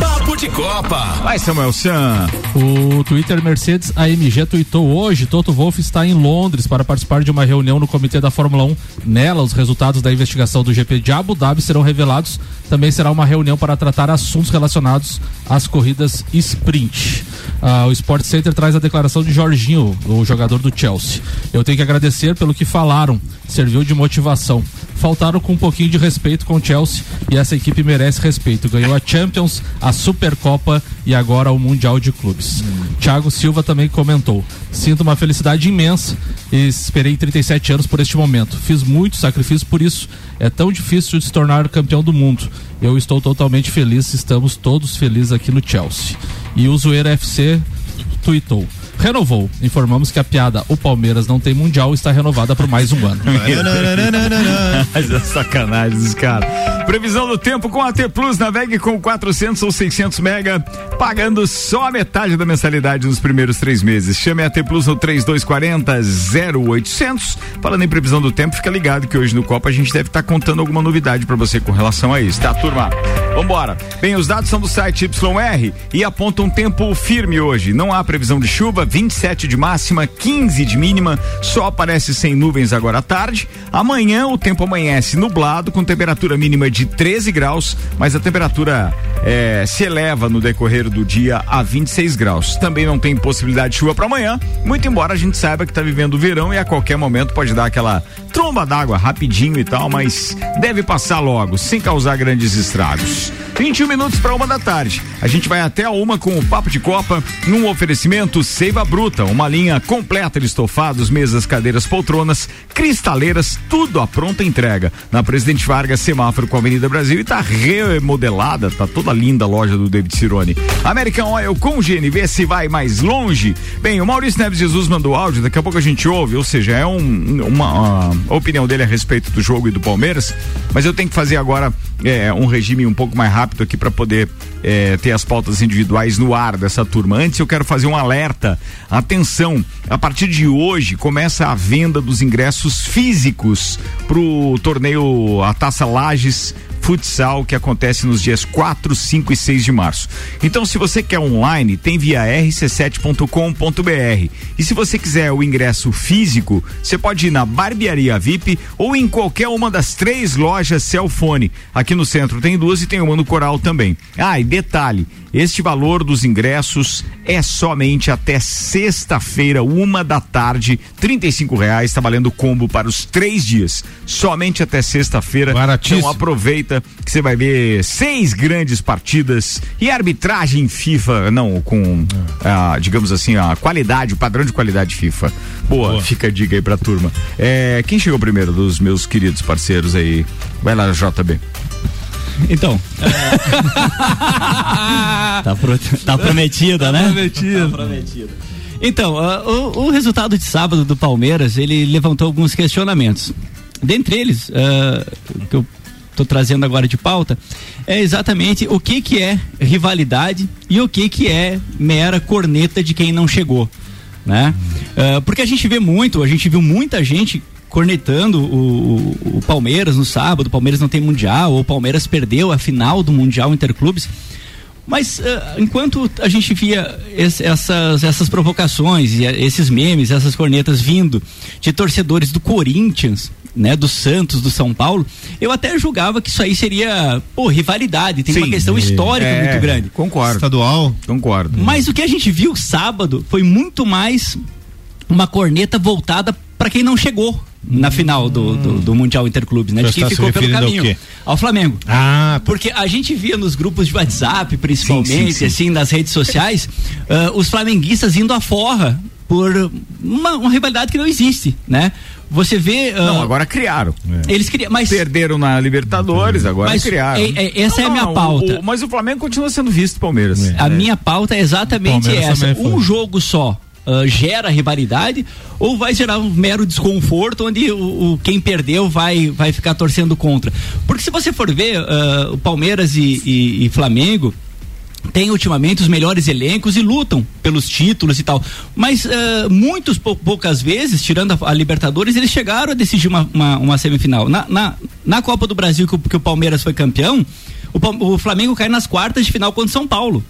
Papo de Copa. Vai, Samuel San. O Twitter Mercedes AMG tweetou hoje: Toto Wolff está em Londres para participar de uma reunião no comitê da Fórmula 1. Nela, os resultados da investigação do GP de Abu Dhabi serão revelados. Também será uma reunião para tratar assuntos relacionados às corridas sprint. Ah, o Sport Center traz a declaração de Jorginho, o jogador do Chelsea. Eu tenho que agradecer pelo que falaram, serviu de motivação. Faltaram com um pouquinho de respeito com o Chelsea e essa equipe merece respeito. Ganhou a Champions, a Supercopa e agora o Mundial de Clubes. Thiago Silva também comentou: Sinto uma felicidade imensa e esperei 37 anos por este momento. Fiz muito sacrifício por isso. É tão difícil de se tornar campeão do mundo. Eu estou totalmente feliz, estamos todos felizes aqui no Chelsea. E o Zoeira FC tweetou renovou. Informamos que a piada O Palmeiras não tem mundial está renovada por mais um ano. Mas é sacanagem dos caras. Previsão do tempo com a T Plus, navegue com 400 ou 600 mega, pagando só a metade da mensalidade nos primeiros três meses. Chame a T Plus no 3240 0800. Falando em previsão do tempo, fica ligado que hoje no Copa a gente deve estar tá contando alguma novidade para você com relação a isso, tá, turma? Vambora. Bem, os dados são do site YR e apontam um tempo firme hoje. Não há previsão de chuva, 27 de máxima, 15 de mínima, só aparece sem nuvens agora à tarde. Amanhã o tempo amanhece nublado, com temperatura mínima de 13 graus, mas a temperatura é, se eleva no decorrer do dia a 26 graus. Também não tem possibilidade de chuva para amanhã, muito embora a gente saiba que está vivendo o verão e a qualquer momento pode dar aquela tromba d'água rapidinho e tal, mas deve passar logo, sem causar grandes estragos. 21 minutos para uma da tarde. A gente vai até a uma com o Papo de Copa, num oferecimento Seiva Bruta, uma linha completa de estofados, mesas, cadeiras, poltronas, cristaleiras, tudo à pronta entrega. Na Presidente Vargas, semáforo com a Avenida Brasil e tá remodelada, tá toda linda a loja do David Cirone. American Oil com GNV se vai mais longe. Bem, o Maurício Neves Jesus mandou áudio, daqui a pouco a gente ouve, ou seja, é um, uma, uma opinião dele a respeito do jogo e do Palmeiras, mas eu tenho que fazer agora é, um regime um pouco mais rápido aqui para poder é, ter as pautas individuais no ar dessa turma. Antes eu quero fazer um alerta. Atenção, a partir de hoje começa a venda dos ingressos físicos para o torneio a Taça Lages futsal que acontece nos dias 4, 5 e 6 de março. Então, se você quer online, tem via rc7.com.br. E se você quiser o ingresso físico, você pode ir na Barbearia VIP ou em qualquer uma das três lojas Celfone. Aqui no centro tem duas e tem uma no Coral também. Ah, e detalhe, este valor dos ingressos é somente até sexta-feira, uma da tarde, trinta e cinco reais, está valendo combo para os três dias. Somente até sexta-feira. Então aproveita que você vai ver seis grandes partidas e arbitragem FIFA, não, com, ah, digamos assim, a qualidade, o padrão de qualidade FIFA. Boa, Boa. fica a dica aí pra turma. É, quem chegou primeiro dos meus queridos parceiros aí? Vai lá, JB. Então. tá, pro, tá prometida, né? Prometido. Tá prometida. Então, uh, o, o, resultado de sábado do Palmeiras, ele levantou alguns questionamentos. Dentre eles, uh, que eu estou trazendo agora de pauta, é exatamente o que que é rivalidade e o que que é mera corneta de quem não chegou, né? Uh, porque a gente vê muito, a gente viu muita gente cornetando o, o, o, Palmeiras no sábado, o Palmeiras não tem mundial, ou o Palmeiras perdeu a final do Mundial Interclubes. Mas uh, enquanto a gente via essas, essas provocações e esses memes, essas cornetas vindo de torcedores do Corinthians, né, do Santos, do São Paulo, eu até julgava que isso aí seria, pô, rivalidade, tem Sim, uma questão histórica é, muito grande. Concordo. Estadual. Concordo. Mas o que a gente viu sábado foi muito mais uma corneta voltada para quem não chegou na final do, do, do Mundial Interclubes, né? De quem ficou pelo caminho. Ao, ao, Flamengo. Ah, porque a gente via nos grupos de WhatsApp, principalmente, sim, sim, sim. assim, nas redes sociais, uh, os flamenguistas indo à forra por uma, uma rivalidade que não existe, né? Você vê. Uh, não, agora criaram. É. Eles criaram, mas perderam na Libertadores, agora mas criaram. É, é, essa não, é a minha não, pauta. O, o, mas o Flamengo continua sendo visto Palmeiras. É. A minha pauta é exatamente essa. Um jogo só uh, gera rivalidade ou vai gerar um mero desconforto onde o, o, quem perdeu vai, vai ficar torcendo contra? Porque se você for ver uh, o Palmeiras e, e, e Flamengo tem ultimamente os melhores elencos e lutam pelos títulos e tal. Mas uh, muitos poucas vezes, tirando a, a, Libertadores, eles chegaram a decidir uma, uma, uma semifinal. Na, na, na, Copa do Brasil, que, que o Palmeiras foi campeão, o, o Flamengo cai nas quartas de final contra o São Paulo.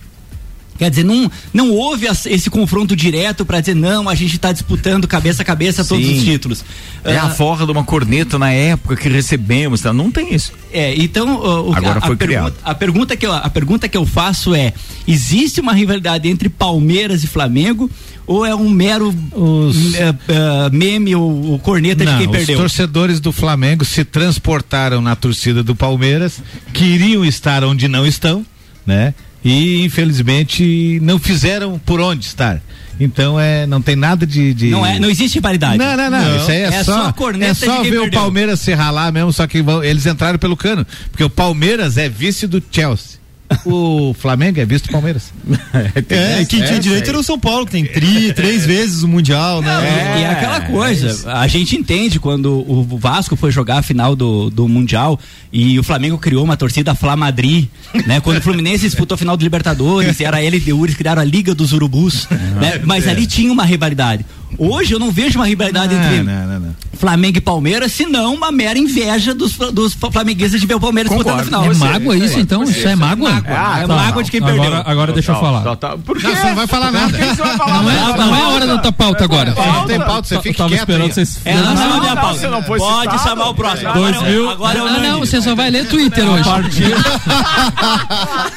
Quer dizer, não, não houve esse confronto direto para dizer, não, a gente está disputando cabeça a cabeça todos os títulos. É uh, a forra de uma corneta na época que recebemos, tá? não tem isso. É, então, uh, o, Agora a, foi a criado. Pergunta, a, pergunta que eu, a pergunta que eu faço é: existe uma rivalidade entre Palmeiras e Flamengo? Ou é um mero os... uh, meme ou, ou corneta não, de quem perdeu? Os torcedores do Flamengo se transportaram na torcida do Palmeiras, queriam estar onde não estão, né? E infelizmente não fizeram por onde estar. Então é, não tem nada de. de... Não, é, não existe rivalidade. Não, não, não. Isso aí é, É só, só é só ver o perdeu. Palmeiras se ralar mesmo, só que vão- eles entraram pelo cano. Porque o Palmeiras é vice do Chelsea. O Flamengo é vice do Palmeiras. É, quem tinha direito era o São Paulo, que tem tri, três vezes o Mundial, né? E é aquela coisa, a gente entende quando o Vasco foi jogar a final do, do Mundial e o Flamengo criou uma torcida Fla Madrid, né? Quando o Fluminense disputou a final do Libertadores, e era ele e o eles criaram a Liga dos Urubus, né? Mas ali tinha uma rivalidade. Hoje eu não vejo uma rivalidade Não, entre não, não, não. Flamengo e Palmeiras, senão uma mera inveja dos, dos flamenguistas de ver o Palmeiras disputando a final. É mágoa isso, então? Isso é mágoa? É tá. mágoa de quem perdeu. Agora, agora deixa eu falar. Por Não, você não vai falar nada. Não é, não é a hora da tua pauta agora. Não tem pauta, você Eu fica tava quieto esperando vocês. É, não, não, minha pauta. você não Pode citado. chamar o próximo. Dois Agora, mil- eu, agora é o Ah, não, você só vai ler Twitter hoje.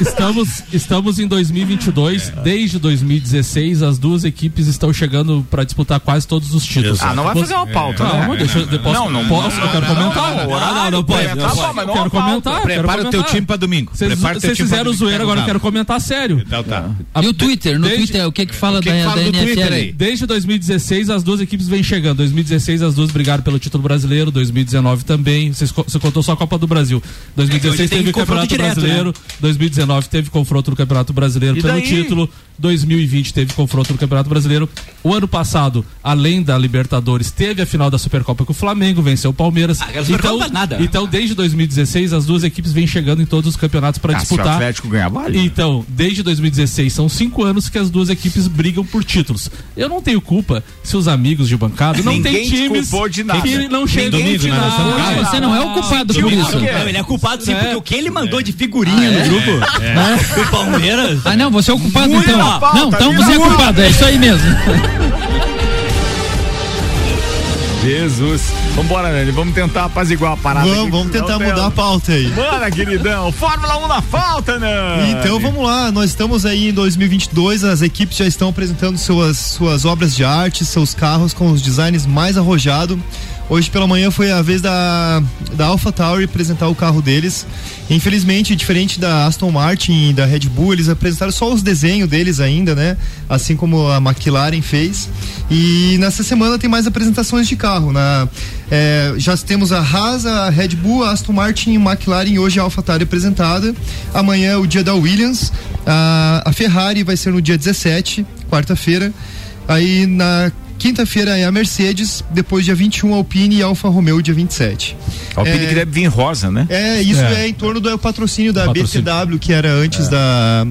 estamos, estamos em 2022. Desde 2016, as duas equipes estão chegando para disputar quase todos os títulos. Ah, não vai fazer uma pauta, Calma, né? deixa eu. eu Posso, Não, não, posso, eu quero comentar. não, não, não, pode. não não quero comentar. Prepara o teu time pra domingo. Vocês fizeram zoeira, agora eu não quero comentar sério. Então tá. E o Twitter? No desde- Twitter, o que que fala que da, fala da NFL? aí? Desde 2016, as duas equipes vêm chegando. 2016, as duas brigaram pelo título brasileiro. 2019 também. Você contou só a Copa do Brasil. 2016 É, teve o confronto Campeonato direto, Brasileiro. 2019 teve confronto no Campeonato Brasileiro E pelo daí? título. 2020 teve confronto no Campeonato Brasileiro. O ano passado, além da Libertadores, teve a final da Supercopa com o Flamengo, venceu o Palmeiras. Ah, então, nada. então, desde 2016, as duas equipes vêm chegando em todos os campeonatos para Ah, se o disputar. Atlético ganhar, vale. Então, desde 2016, são cinco anos que as duas equipes brigam por títulos. Eu não tenho culpa se os amigos de bancada não Ninguém têm te times de nada. que não chegam né? Nós estamos final. calma. Você não é o culpado por isso. Não, ele é culpado sim, É. porque o que ele mandou de figurinha no grupo do Palmeiras. Ah, não, você é o culpado então. pauta, não, então você é culpado, é isso aí mesmo. Jesus. Vambora, Nani. Vamos tentar apaziguar a parada. Vamos, aqui, vamos tentar mudar a pauta aí. Bora, queridão. Fórmula 1 na falta, Nani. Então vamos lá, nós estamos aí em 2022, as equipes já estão apresentando suas, suas obras de arte, seus carros com os designs mais arrojados. Hoje pela manhã foi a vez da, da Alpha Tauri apresentar o carro deles. Infelizmente, diferente da Aston Martin e da Red Bull, eles apresentaram só os desenhos deles ainda, né? Assim como a McLaren fez. E nessa semana tem mais apresentações de carro. Na, é, já temos a Haas, a Red Bull, a Aston Martin e McLaren hoje a AlphaTauri apresentada. Amanhã é o dia da Williams. A, a Ferrari vai ser no dia 17, quarta-feira. Aí na quinta-feira é a Mercedes, depois dia 21 a Alpine e a Alfa Romeo dia 27. Alpine É, que deve vir rosa, né? é, isso é, É. em torno do patrocínio da Patrocínio. BTW, que era antes da.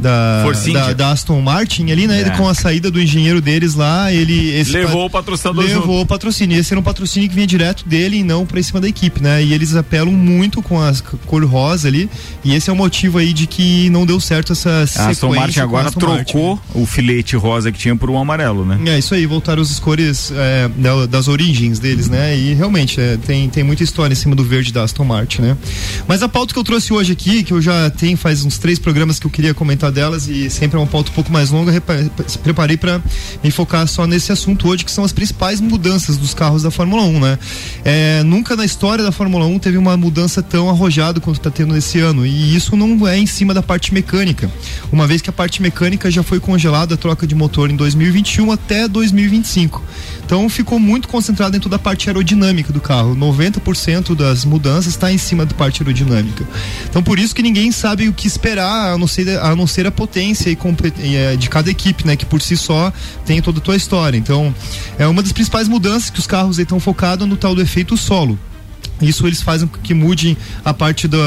Da, da, da Aston Martin ali, né? É. Com a saída do engenheiro deles lá, ele. Esse Levou o patrocinador Levou junto. o patrocínio. Esse era um patrocínio que vinha direto dele e não pra cima da equipe, né? E eles apelam muito com a cor rosa ali. E esse é o motivo aí de que não deu certo essa A sequência. Aston Martin agora Aston Martin. trocou o filete rosa que tinha por um amarelo, né? É isso aí, voltaram as cores é, da- das origens deles, né? E realmente é, tem, tem muita história em cima do verde da Aston Martin, né? Mas a pauta que eu trouxe hoje aqui, que eu já tenho faz uns três programas que eu queria comentar delas e sempre é uma pauta um pouco mais longa, repa- preparei para me focar só nesse assunto hoje, que são as principais mudanças dos carros da Fórmula 1, né? É, nunca na história da Fórmula 1 teve uma mudança tão arrojada quanto está tendo nesse ano. E isso não é em cima da parte mecânica. Uma vez que a parte mecânica já foi congelada a troca de motor em 2021 até 2025. Então ficou muito concentrado em toda a parte aerodinâmica do carro. 90% das mudanças está em cima da parte aerodinâmica. Então por isso que ninguém sabe o que esperar, a não ser a, não ser a potência e eh, de cada equipe, né? Que por si só tem toda a tua história. Então é uma das principais mudanças que os carros estão focados no tal do efeito solo. Isso eles fazem com que mude a parte da,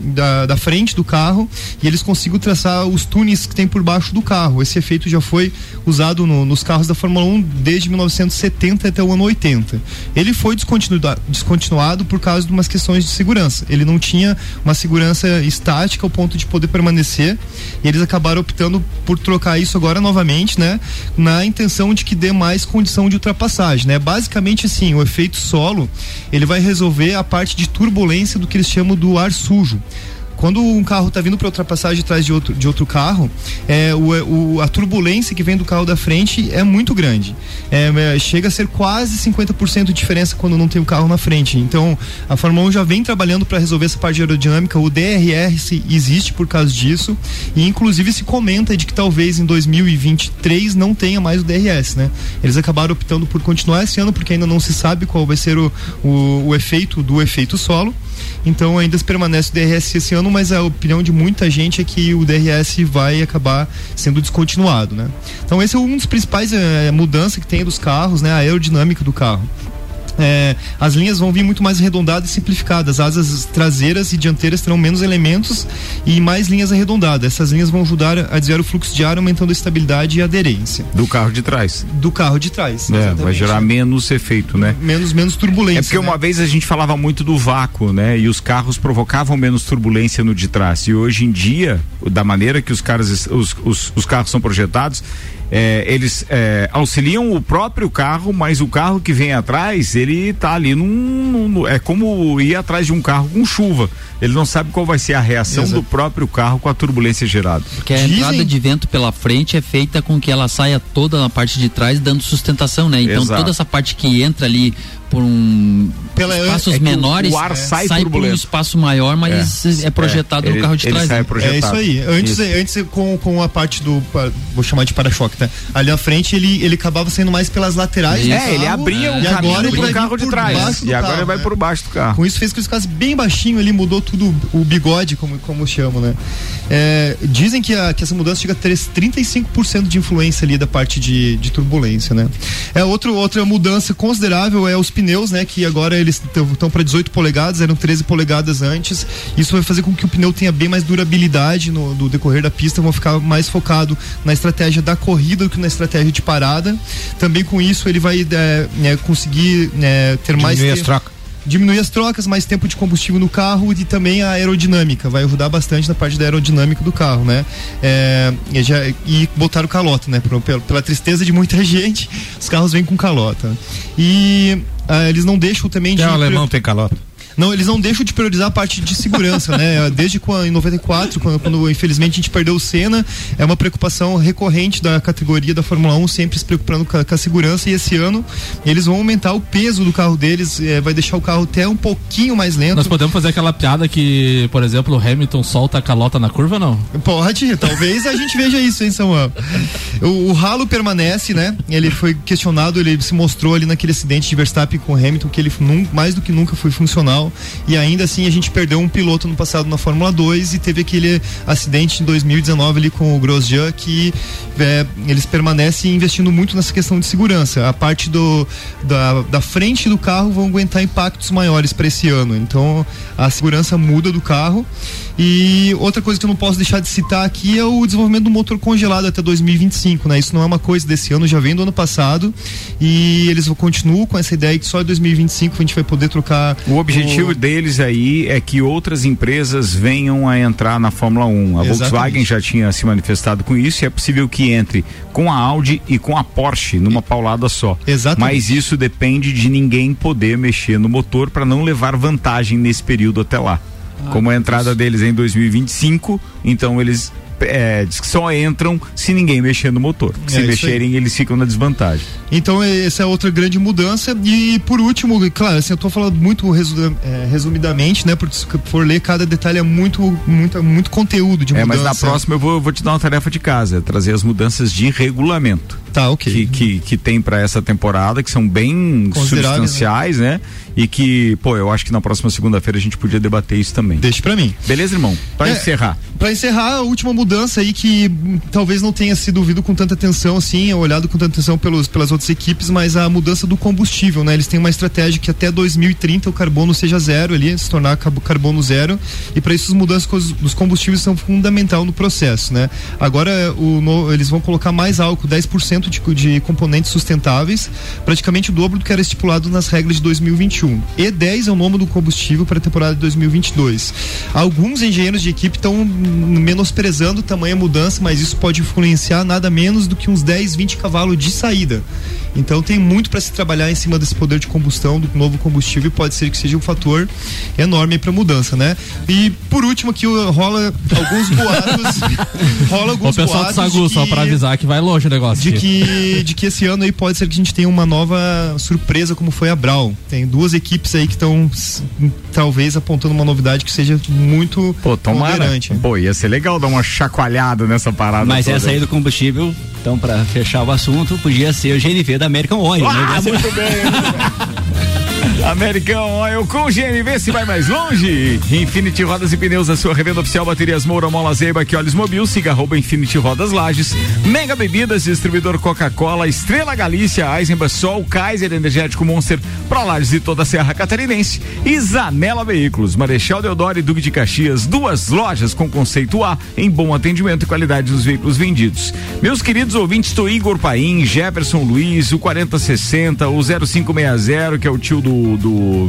da, da frente do carro e eles consigam traçar os túneis que tem por baixo do carro. Esse efeito já foi usado no- nos carros da Fórmula 1 desde 1970 até o ano 80. Ele foi descontinuado, descontinuado por causa de umas questões de segurança. Ele não tinha uma segurança estática ao ponto de poder permanecer e eles acabaram optando por trocar isso agora novamente, né? Na intenção de que dê mais condição de ultrapassagem, né? Basicamente assim, o efeito solo, ele vai resolver a parte de turbulência do que eles chamam do ar sujo. Quando um carro está vindo para ultrapassagem atrás de outro, de outro carro, é, o, o, a turbulência que vem do carro da frente é muito grande. É, é chega a ser quase 50% de diferença quando não tem o carro na frente. Então, a Fórmula 1 já vem trabalhando para resolver essa parte aerodinâmica. O DRS existe por causa disso. E, inclusive, se comenta de que talvez em 2023 não tenha mais o DRS, né? Eles acabaram optando por continuar esse ano, porque ainda não se sabe qual vai ser o, o, o efeito do efeito solo. Então ainda permanece o DRS esse ano, mas a opinião de muita gente é que o DRS vai acabar sendo descontinuado, né? Então esse é um dos principais é, mudanças que tem dos carros, né? A aerodinâmica do carro é, as linhas vão vir muito mais arredondadas e simplificadas. As asas traseiras e dianteiras terão menos elementos e mais linhas arredondadas. Essas linhas vão ajudar a desviar o fluxo de ar, aumentando a estabilidade e a aderência. Do carro de trás. Do carro de trás. É, vai gerar menos efeito, né? Menos, menos turbulência. É porque né? uma vez a gente falava muito do vácuo, né? E os carros provocavam menos turbulência no de trás. E hoje em dia, da maneira que os, caras, os, os, os carros são projetados, é, eles é, auxiliam o próprio carro, mas o carro que vem atrás, ele tá ali num, num, É como ir atrás de um carro com chuva. Ele não sabe qual vai ser a reação Exato. do próprio carro com a turbulência gerada. Porque a Dizem... entrada de vento pela frente é feita com que ela saia toda na parte de trás, dando sustentação, né? Então Exato. toda essa parte que entra ali por um Pela, espaços é menores, o ar sai, sai por um espaço maior, mas é, é projetado é, no carro de trás. Né? É isso aí. Antes, isso. antes com, com a parte do vou chamar de para-choque, tá? Ali à frente ele ele acabava saindo mais pelas laterais. Isso. É, ele abria o caminho pro carro de trás. E agora ele vai né? por baixo do carro. Com isso fez que ele ficasse bem baixinho, ele mudou tudo o bigode, como como chamam, né? É, dizem que, a, que essa mudança chega a ter 35% de influência ali da parte de, de turbulência, né? É outro, outra mudança considerável é os pneus, né? Que agora eles estão para 18 polegadas, eram 13 polegadas antes. Isso vai fazer com que o pneu tenha bem mais durabilidade no, no decorrer da pista, vão ficar mais focado na estratégia da corrida do que na estratégia de parada. Também com isso ele vai é, é, conseguir é, ter Diminuir mais as trocas diminuir as trocas, mais tempo de combustível no carro e também a aerodinâmica. Vai ajudar bastante na parte da aerodinâmica do carro, né? É, e, já, e botar o calota, né? Pela, pela tristeza de muita gente, os carros vêm com calota. E ah, eles não deixam também Até de. o alemão tem calota. Não, eles não deixam de priorizar a parte de segurança, né? Desde quando, em 94, quando, quando infelizmente a gente perdeu o Senna, é uma preocupação recorrente da categoria da Fórmula 1, sempre se preocupando com a, com a segurança. E esse ano eles vão aumentar o peso do carro deles, é, vai deixar o carro até um pouquinho mais lento. Nós podemos fazer aquela piada que, por exemplo, o Hamilton solta a calota na curva, não? Pode, talvez a gente veja isso, hein, Samuel? O, o ralo permanece, né? Ele foi questionado, ele se mostrou ali naquele acidente de Verstappen com o Hamilton que ele mais do que nunca foi funcional e ainda assim a gente perdeu um piloto no passado na Fórmula 2 e teve aquele acidente em 2019 ali com o Grosjean que é, eles permanecem investindo muito nessa questão de segurança. A parte do, da, da frente do carro vão aguentar impactos maiores para esse ano. Então a segurança muda do carro. E outra coisa que eu não posso deixar de citar aqui é o desenvolvimento do motor congelado até 2025, né? Isso não é uma coisa desse ano, já vem do ano passado e eles continuam com essa ideia que só em 2025 a gente vai poder trocar. O objetivo o... deles aí é que outras empresas venham a entrar na Fórmula 1. A Exatamente. Volkswagen já tinha se manifestado com isso e é possível que entre com a Audi e com a Porsche numa paulada só. Exatamente. Mas isso depende de ninguém poder mexer no motor para não levar vantagem nesse período até lá. Ah, Como a entrada deles é em 2025, então eles é, diz que só entram se ninguém mexer no motor. É, se mexerem, eles ficam na desvantagem. Então, essa é outra grande mudança. E por último, claro, assim, eu estou falando muito resu é, resumidamente, né? Porque se for ler, cada detalhe é muito, muito, muito conteúdo de mudança. É, mas na próxima eu vou, eu vou te dar uma tarefa de casa, trazer as mudanças de regulamento. Tá, ok. Que, que, que tem para essa temporada, que são bem né? substanciais, né? né? E que, pô, eu acho que na próxima segunda-feira a gente podia debater isso também. Deixa para mim. Beleza, irmão? Para é, encerrar. Para encerrar, a última mudança aí que talvez não tenha sido ouvido com tanta atenção, assim, olhado com tanta atenção pelos, pelas outras equipes, mas a mudança do combustível, né? Eles têm uma estratégia que até 2030 o carbono seja zero ali, se tornar carbono zero. E para isso as mudanças dos combustíveis são fundamental no processo, né? Agora o, no, eles vão colocar mais álcool, 10% de, de componentes sustentáveis, praticamente o dobro do que era estipulado nas regras de 2021. E10 é o nome do combustível para a temporada de 2022. Alguns engenheiros de equipe estão menosprezando tamanha mudança, mas isso pode influenciar nada menos do que uns 10, 20 cavalos de saída. Então tem muito para se trabalhar em cima desse poder de combustão do novo combustível e pode ser que seja um fator enorme para mudança, né? E por último aqui rola alguns boatos, rola alguns O pessoal do Sagu, só para avisar que vai longe o negócio. De que, de que esse ano aí pode ser que a gente tenha uma nova surpresa como foi a Brau. Tem duas equipes aí que estão talvez apontando uma novidade que seja muito Pô, tomara. Pô, ia ser legal dar uma chacoalhada nessa parada. Mas toda. essa aí do combustível, então para fechar o assunto, podia ser o GNV da American Oil. Ah, né? muito bem. Americão Oil com GNV se vai mais longe. Infinity Rodas e Pneus, a sua revenda oficial Baterias Moura, Mola Zeiba, que olhos mobil, siga arroba Infinity Rodas Lages, Mega Bebidas, distribuidor Coca-Cola, Estrela Galícia, Eisenbach Sol, Kaiser Energético Monster, Pro Lages e toda a Serra Catarinense, e Zanela Veículos, Marechal Deodoro e Duque de Caxias, duas lojas com conceito A em bom atendimento e qualidade dos veículos vendidos. Meus queridos ouvintes, tô Igor Paim, Jefferson Luiz, o 4060, o 0560, que é o tio do do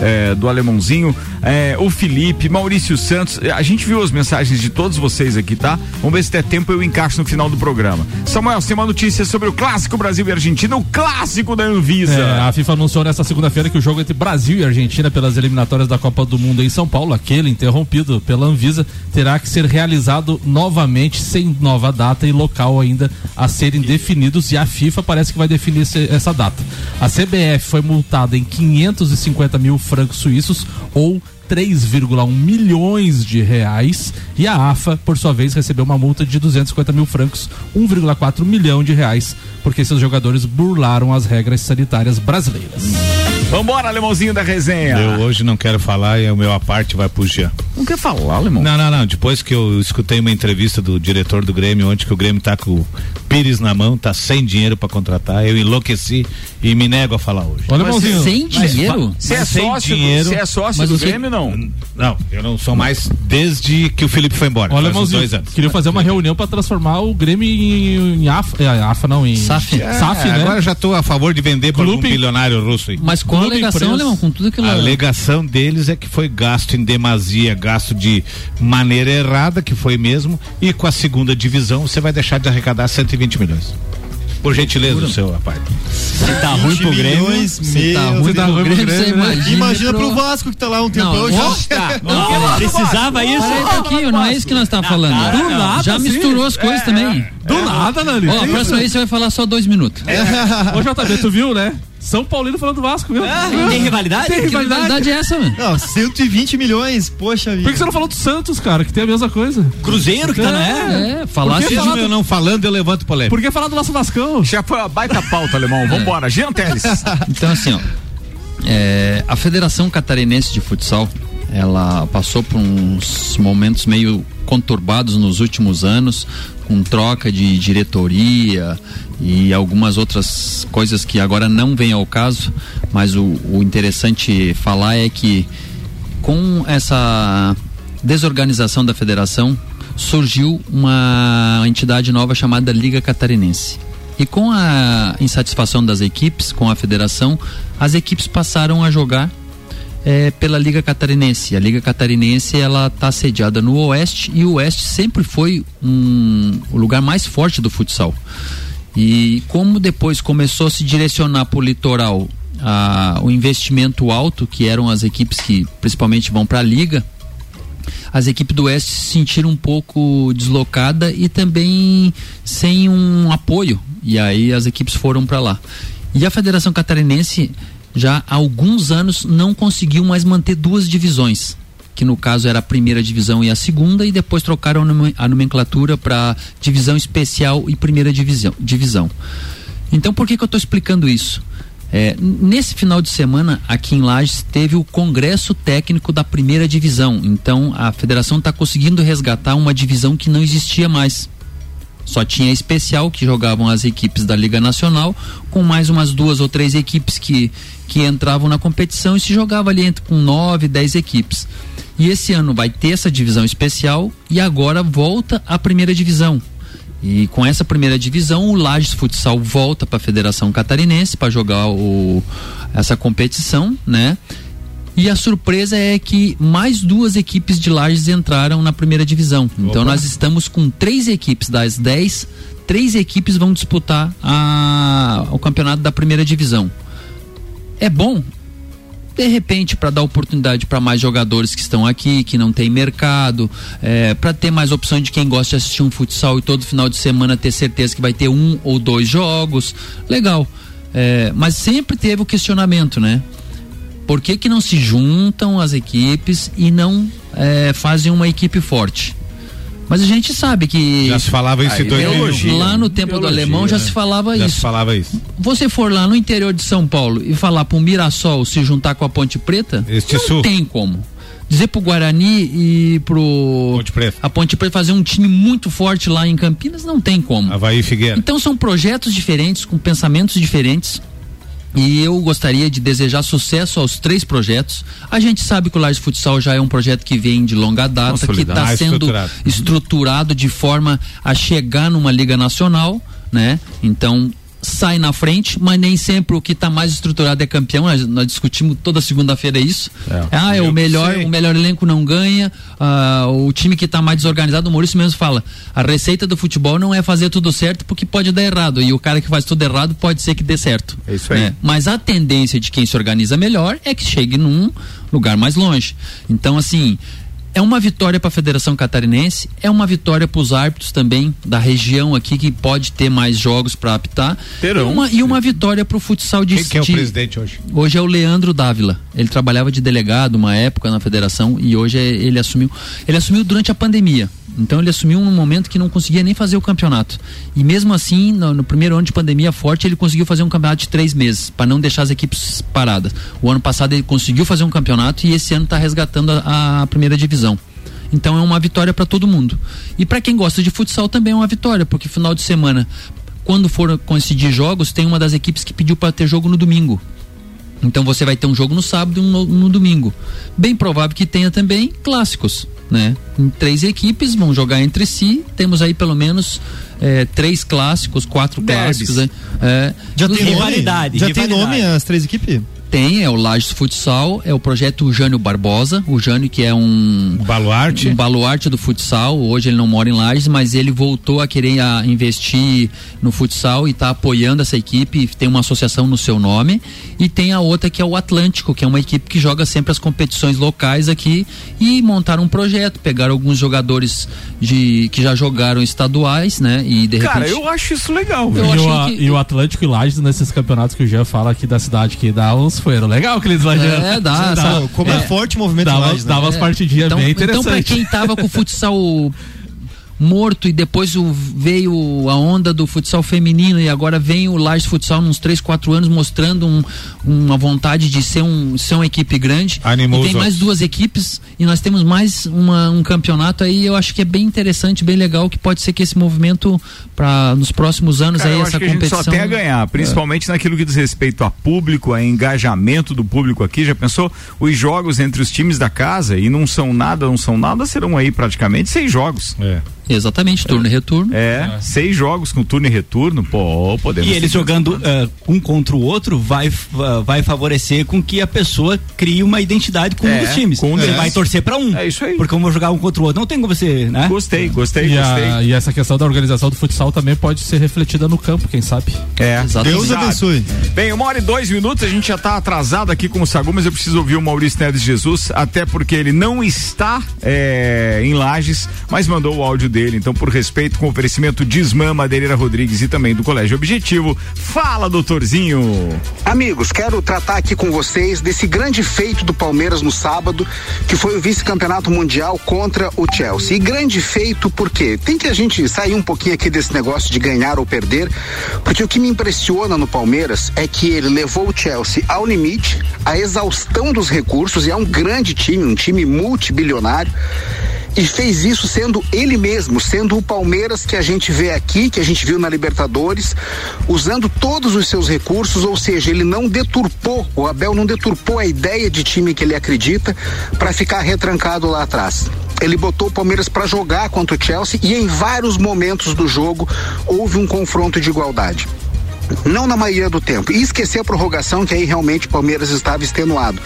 é, do alemãozinho, é, o Felipe, Maurício Santos. A gente viu as mensagens de todos vocês aqui, tá? Vamos ver se der tempo eu encaixo no final do programa. Samuel, tem uma notícia sobre o clássico Brasil e Argentina, o clássico da Anvisa. É, a FIFA anunciou nesta segunda-feira que o jogo entre Brasil e Argentina pelas eliminatórias da Copa do Mundo em São Paulo, aquele interrompido pela Anvisa, terá que ser realizado novamente sem nova data e local ainda a serem definidos e a FIFA parece que vai definir essa data. A CBF foi multada em 550 mil francos suíços ou 3,1 milhões de reais e a AFA, por sua vez, recebeu uma multa de 250 mil francos, 1,4 milhão de reais, porque seus jogadores burlaram as regras sanitárias brasileiras. Vambora, alemãozinho da resenha. Eu hoje não quero falar e o meu aparte vai pro Jean. Não quer falar, alemão? Não, não, não. Depois que eu escutei uma entrevista do diretor do Grêmio, onde que o Grêmio tá com o Pires na mão, tá sem dinheiro para contratar, eu enlouqueci e me nego a falar hoje. Olha, alemãozinho. Sem dinheiro? Você é Sem sócio, dinheiro. você é sócio Mas do você- Grêmio, não? Não, eu não sou mais desde que o Felipe foi embora. Olha, faz uns alemãozinho, dois anos. queria fazer uma reunião para transformar o Grêmio em, em AFA, é, AFA não, em SAF. É, SAF, né? Agora eu já tô a favor de vender para Clube- bilionário russo aí. Mas qual a Clube alegação, empresa. Alemão? Com tudo aquilo. A alegação deles é que foi gasto em demasia, gasto de maneira errada, que foi mesmo, e com a segunda divisão você vai deixar de arrecadar 120 milhões. Por gentileza, seu rapaz. Se tá ruim pro Grêmio. milhões, Se meu tá ruim Deus. pro ruim pro Grêmio, Grêmio, você imagina. Imagina pro pro Vasco que tá lá um tempão Não, já. Precisava isso? Peraí não é isso que nós estamos falando. cara, Do não. nada, Já sim. misturou as coisas também. Do nada, Nani. Ó, a próxima vez você vai falar só dois minutos. Ô, JB, tu viu, né? São Paulino falando do Vasco, viu? Ah, tem rivalidade? Tem Que rivalidade. rivalidade é essa, mano? Não, 120 milhões, poxa vida. Por que você não falou do Santos, cara, que tem a mesma coisa? Cruzeiro que tá na é. É, que de falar Eu não falando, eu levanto polêmica. Por que falar do nosso Vascão? Já foi uma baita pauta, alemão. Vambora, Jean Teles. Então, assim, ó, é, a Federação Catarinense de Futsal, ela passou por uns momentos meio conturbados nos últimos anos, com troca de diretoria e algumas outras coisas que agora não vêm ao caso, mas o, o interessante falar é que com essa desorganização da federação surgiu uma entidade nova chamada Liga Catarinense. E com a insatisfação das equipes com a federação, as equipes passaram a jogar eh, pela Liga Catarinense. A Liga Catarinense ela está sediada no Oeste e o Oeste sempre foi um, o lugar mais forte do futsal. E como depois começou a se direcionar para o litoral a, o investimento alto, que eram as equipes que principalmente vão para a Liga, as equipes do Oeste se sentiram um pouco deslocada e também sem um apoio. E aí as equipes foram para lá. E a Federação Catarinense já há alguns anos não conseguiu mais manter duas divisões, que no caso era a primeira divisão e a segunda, e depois trocaram a nome- a nomenclatura para divisão especial e primeira divisão. divisão. Então por que, que eu estou explicando isso? É, nesse final de semana, aqui em Lages, teve o congresso técnico da primeira divisão. Então, a federação está conseguindo resgatar uma divisão que não existia mais. Só tinha especial que jogavam as equipes da Liga Nacional, com mais umas duas ou três equipes que, que entravam na competição e se jogava ali entre com nove, dez equipes. E esse ano vai ter essa divisão especial e agora volta a primeira divisão. E com essa primeira divisão, o Lages Futsal volta para a Federação Catarinense para jogar o, essa competição, né? E a surpresa é que mais duas equipes de Lages entraram na primeira divisão. Então nós estamos com três equipes das 10 três equipes vão disputar a, o campeonato da primeira divisão. É bom, de repente para dar oportunidade para mais jogadores que estão aqui, que não tem mercado, é, para ter mais opção de quem gosta de assistir um futsal e todo final de semana ter certeza que vai ter um ou dois jogos, legal. É, mas sempre teve o questionamento, né? Por que, que não se juntam as equipes e não é, fazem uma equipe forte? Mas a gente sabe que. Já se falava isso em ideologia. Lá no tempo do alemão já né? se falava já isso. se falava isso. Você for lá no interior de São Paulo e falar pro Mirassol se juntar com a Ponte Preta, Este não sul. tem como. Dizer pro Guarani e pro. Ponte Preta. A Ponte Preta fazer um time muito forte lá em Campinas, não tem como. Havaí e Figueira. Então são projetos diferentes, com pensamentos diferentes. E eu gostaria de desejar sucesso aos três projetos. A gente sabe que o Lages Futsal já é um projeto que vem de longa data, que está sendo estruturado. estruturado de forma a chegar numa liga nacional, né? Então sai na frente, mas nem sempre o que está mais estruturado é campeão. Nós, nós discutimos toda segunda-feira isso. Ah, é o melhor, sei. o melhor elenco não ganha. ah, o time que está mais desorganizado, o Maurício mesmo fala. A receita do futebol não é fazer tudo certo porque pode dar errado. E o cara que faz tudo errado pode ser que dê certo. É isso aí. né? Mas a tendência de quem se organiza melhor é que chegue num lugar mais longe. Então, assim, é uma vitória para a Federação Catarinense, é uma vitória para os árbitros também da região aqui que pode ter mais jogos para apitar. Terão. E uma, e uma vitória para o futsal de Quem que é o de- presidente hoje? Hoje é o Leandro Dávila. Ele trabalhava de delegado uma época na federação e hoje é- ele assumiu. Ele assumiu durante a pandemia. Então ele assumiu num momento que não conseguia nem fazer o campeonato. E mesmo assim, no, no primeiro ano de pandemia forte, ele conseguiu fazer um campeonato de três meses, para não deixar as equipes paradas. O ano passado ele conseguiu fazer um campeonato e esse ano está resgatando a, a primeira divisão. Então é uma vitória para todo mundo. E para quem gosta de futsal também é uma vitória, porque final de semana, quando for coincidir jogos, tem uma das equipes que pediu para ter jogo no domingo. Então você vai ter um jogo no sábado e um no, no domingo. Bem provável que tenha também clássicos, né? Em três equipes vão jogar entre si. Temos aí pelo menos eh, três clássicos, quatro Derbys. clássicos. né? É, Já tem Rivalidade, nome? Já tem rivalidade. nome as três equipes? Tem, é o Lages Futsal, é o projeto Jânio Barbosa. O Jânio que é um Baluarte. um baluarte do futsal. Hoje ele não mora em Lages, mas ele voltou a querer a, investir no futsal e está apoiando essa equipe. Tem uma associação no seu nome. E tem a outra que é o Atlântico, que é uma equipe que joga sempre as competições locais aqui. E montaram um projeto, pegaram alguns jogadores de que já jogaram estaduais, né? E de Cara, repente. eu acho isso legal, Eu e, o, que- e o Atlântico e Lages nesses campeonatos que o Jean fala aqui da cidade que dá uns foram legal aqueles lá É, dá, sabe? Como é, forte o movimento Dava, né? dava É. partidinhas então, bem então pra interessantes. quem tava com o futsal morto e depois o- veio a onda do futsal feminino e agora vem o Lages Futsal uns 3, 4 anos mostrando um- uma vontade de ser, um, ser uma equipe grande. Animou e tem mais duas equipes e nós temos mais uma- um campeonato aí, eu acho que é bem interessante, bem legal, que pode ser que esse movimento para nos próximos anos Cara, aí eu essa acho que a gente competição. só tem a ganhar, principalmente naquilo que diz respeito a público, a engajamento do público aqui. Já pensou? Os jogos entre os times da casa e não são nada, não são nada, serão aí praticamente seis jogos. É. Exatamente, turno e retorno. É, seis jogos com turno e retorno, pô, podemos. E eles jogando ah, um contra o outro vai, ah, vai favorecer com que a pessoa crie uma identidade com um É, dos times. com um você vai torcer pra um. É isso aí. Porque eu vou jogar um contra o outro. Não tem como você, né? Gostei, gostei, E, gostei. a- e essa questão da organização do futsal também pode ser refletida no campo, quem sabe? É. Exatamente. Deus abençoe. Bem, uma hora e dois minutos, a gente já tá atrasado aqui com o Sagu, mas eu preciso ouvir o Maurício Neves Jesus, até porque ele não está é, em Lages, mas mandou o áudio dele. Então, por respeito com o oferecimento Dismã, Madeireira Rodrigues e também do Colégio Objetivo, fala, doutorzinho. Amigos, quero tratar aqui com vocês desse grande feito do Palmeiras no sábado, que foi o vice-campeonato mundial contra o Chelsea. E grande feito por quê? Tem que a gente sair um pouquinho aqui desse negócio de ganhar ou perder, porque o que me impressiona no Palmeiras é que ele levou o Chelsea ao limite, à exaustão dos recursos, e é um grande time, um time multibilionário e fez isso sendo ele mesmo, sendo o Palmeiras que a gente vê aqui, que a gente viu na Libertadores, usando todos os seus recursos, ou seja, ele não deturpou, o Abel não deturpou a ideia de time que ele acredita para ficar retrancado lá atrás. Ele botou o Palmeiras para jogar contra o Chelsea e em vários momentos do jogo houve um confronto de igualdade. Não na maioria do tempo. E esquecer a prorrogação, que aí realmente o Palmeiras estava extenuado.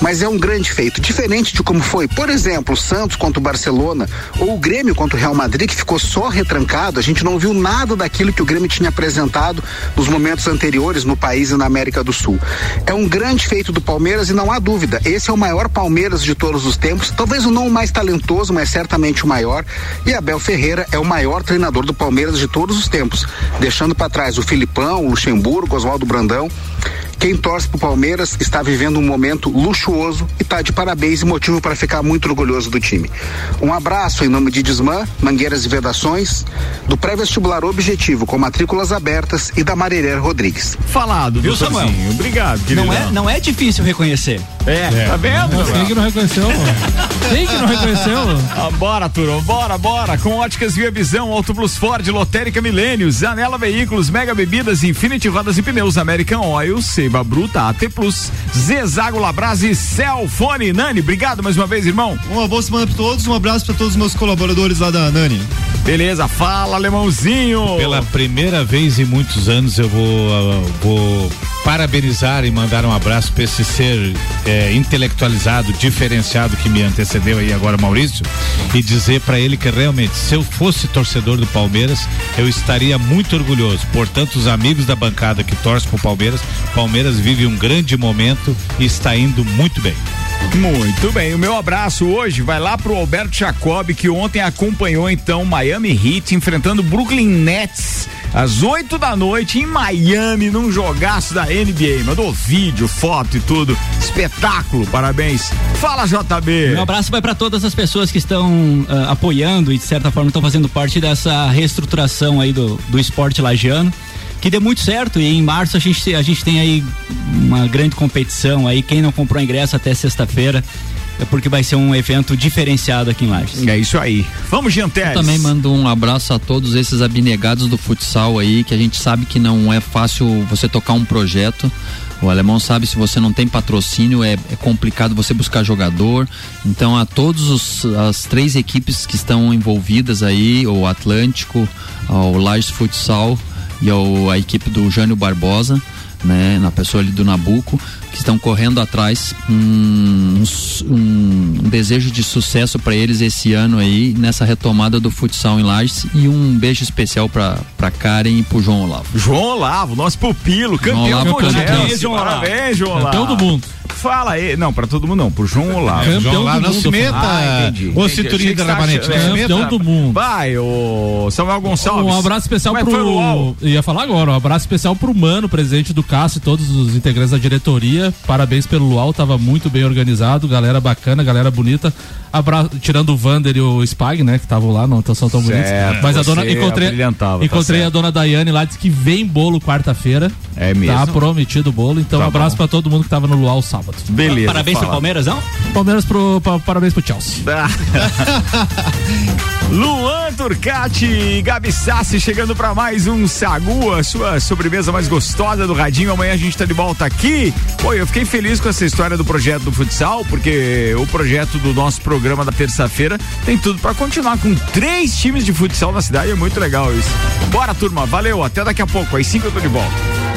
Mas é um grande feito. Diferente de como foi, por exemplo, o Santos contra o Barcelona ou o Grêmio contra o Real Madrid, que ficou só retrancado, a gente não viu nada daquilo que o Grêmio tinha apresentado nos momentos anteriores no país e na América do Sul. É um grande feito do Palmeiras e não há dúvida, esse é o maior Palmeiras de todos os tempos, talvez o não mais talentoso, mas certamente o maior. E Abel Ferreira é o maior treinador do Palmeiras de todos os tempos, deixando para trás o Filipão, Luxemburgo, Oswaldo Brandão. Quem torce pro Palmeiras está vivendo um momento luxuoso e está de parabéns e motivo para ficar muito orgulhoso do time. Um abraço em nome de Desmã, Mangueiras e Vedações, do pré-vestibular Objetivo com matrículas abertas e da Marireira Rodrigues. Falado, Viu, Samuel? Obrigado, querido. Não é, não é difícil reconhecer. É, tá vendo? Quem que não reconheceu, mano? Quem que não reconheceu? Ah, bora, turma, bora, bora. Com óticas Via Visão, Auto Plus Ford, Lotérica Milênios, Zanela Veículos, Mega Bebidas, Infinity Rodas e Pneus, American Oil, Seiva Bruta, AT Plus, Zezago Labras e Celfone. Nani, obrigado mais uma vez, irmão. Uma boa semana pra todos, um abraço pra todos os meus colaboradores lá da Nani. Beleza, fala, alemãozinho. Pela primeira vez em muitos anos eu vou, uh, vou parabenizar e mandar um abraço para esse ser é, intelectualizado, diferenciado que me antecedeu aí agora, Maurício, e dizer para ele que realmente, se eu fosse torcedor do Palmeiras, eu estaria muito orgulhoso. Portanto, os amigos da bancada que torcem pro Palmeiras, Palmeiras vive um grande momento e está indo muito bem. Muito bem, o meu abraço hoje vai lá pro Alberto Jacob, que ontem acompanhou então Miami Heat enfrentando Brooklyn Nets às 8 da noite em Miami, num jogaço da NBA. Mandou vídeo, foto e tudo. Espetáculo, parabéns. Fala, JB. Meu abraço vai para todas as pessoas que estão ah, apoiando e de certa forma estão fazendo parte dessa reestruturação aí do, do esporte lagiano. Que dê muito certo e em março a gente, a gente tem aí uma grande competição aí. Quem não comprou ingresso até sexta-feira é porque vai ser um evento diferenciado aqui em Lages. É isso aí. Vamos, Gianteles. Eu também mando um abraço a todos esses abnegados do futsal aí, que a gente sabe que não é fácil você tocar um projeto. O alemão sabe se você não tem patrocínio é, é complicado você buscar jogador. Então a todos os, as três equipes que estão envolvidas aí, o Atlântico, o Lages Futsal e ao, a equipe do Jânio Barbosa, né, na pessoa ali do Nabuco, que estão correndo atrás um, um, um desejo de sucesso para eles esse ano aí nessa retomada do futsal em Lages e um beijo especial para para Karen e pro João Olavo. João Olavo, nosso pupilo, campeão Olavo, mundial. Parabéns, João Olavo. Parabéns, João Olavo. Campeão do mundo. Fala aí. Não, pra todo mundo não, pro João Olavo. Campeão João Olavo do não mundo, se meta. Ah, entendi, Ô, que da Rabanete, Campeão do mundo. Vai, o Samuel Gonçalves. Um abraço especial Como é pro. Ia falar agora, um abraço especial pro Mano, presidente do Cássio e todos os integrantes da diretoria. Parabéns pelo Luau, tava muito bem organizado, galera bacana, galera bonita. Abra... Tirando o Vander e o Spag, né? Que estavam lá, não são tão bonitos. Certo, Mas a dona. Encontrei, tá encontrei a dona Daiane lá, disse que vem bolo quarta-feira. É mesmo? Tá prometido o bolo. Então, Tá um abraço bom. pra todo mundo que tava no Luau sábado. Beleza. Parabéns pro fala. Palmeiras, não? Palmeiras pro. pa- parabéns pro Chelsea. Luan Turcati e Gabi Sassi chegando pra mais um Sagu, a sua sobremesa mais gostosa do Radinho. Amanhã a gente tá de volta aqui. Pô, eu fiquei feliz com essa história do projeto do futsal, porque o projeto do nosso programa da terça-feira tem tudo pra continuar com três times de futsal na cidade. É muito legal isso. Bora, turma. Valeu. Até daqui a pouco. Às cinco eu tô de volta.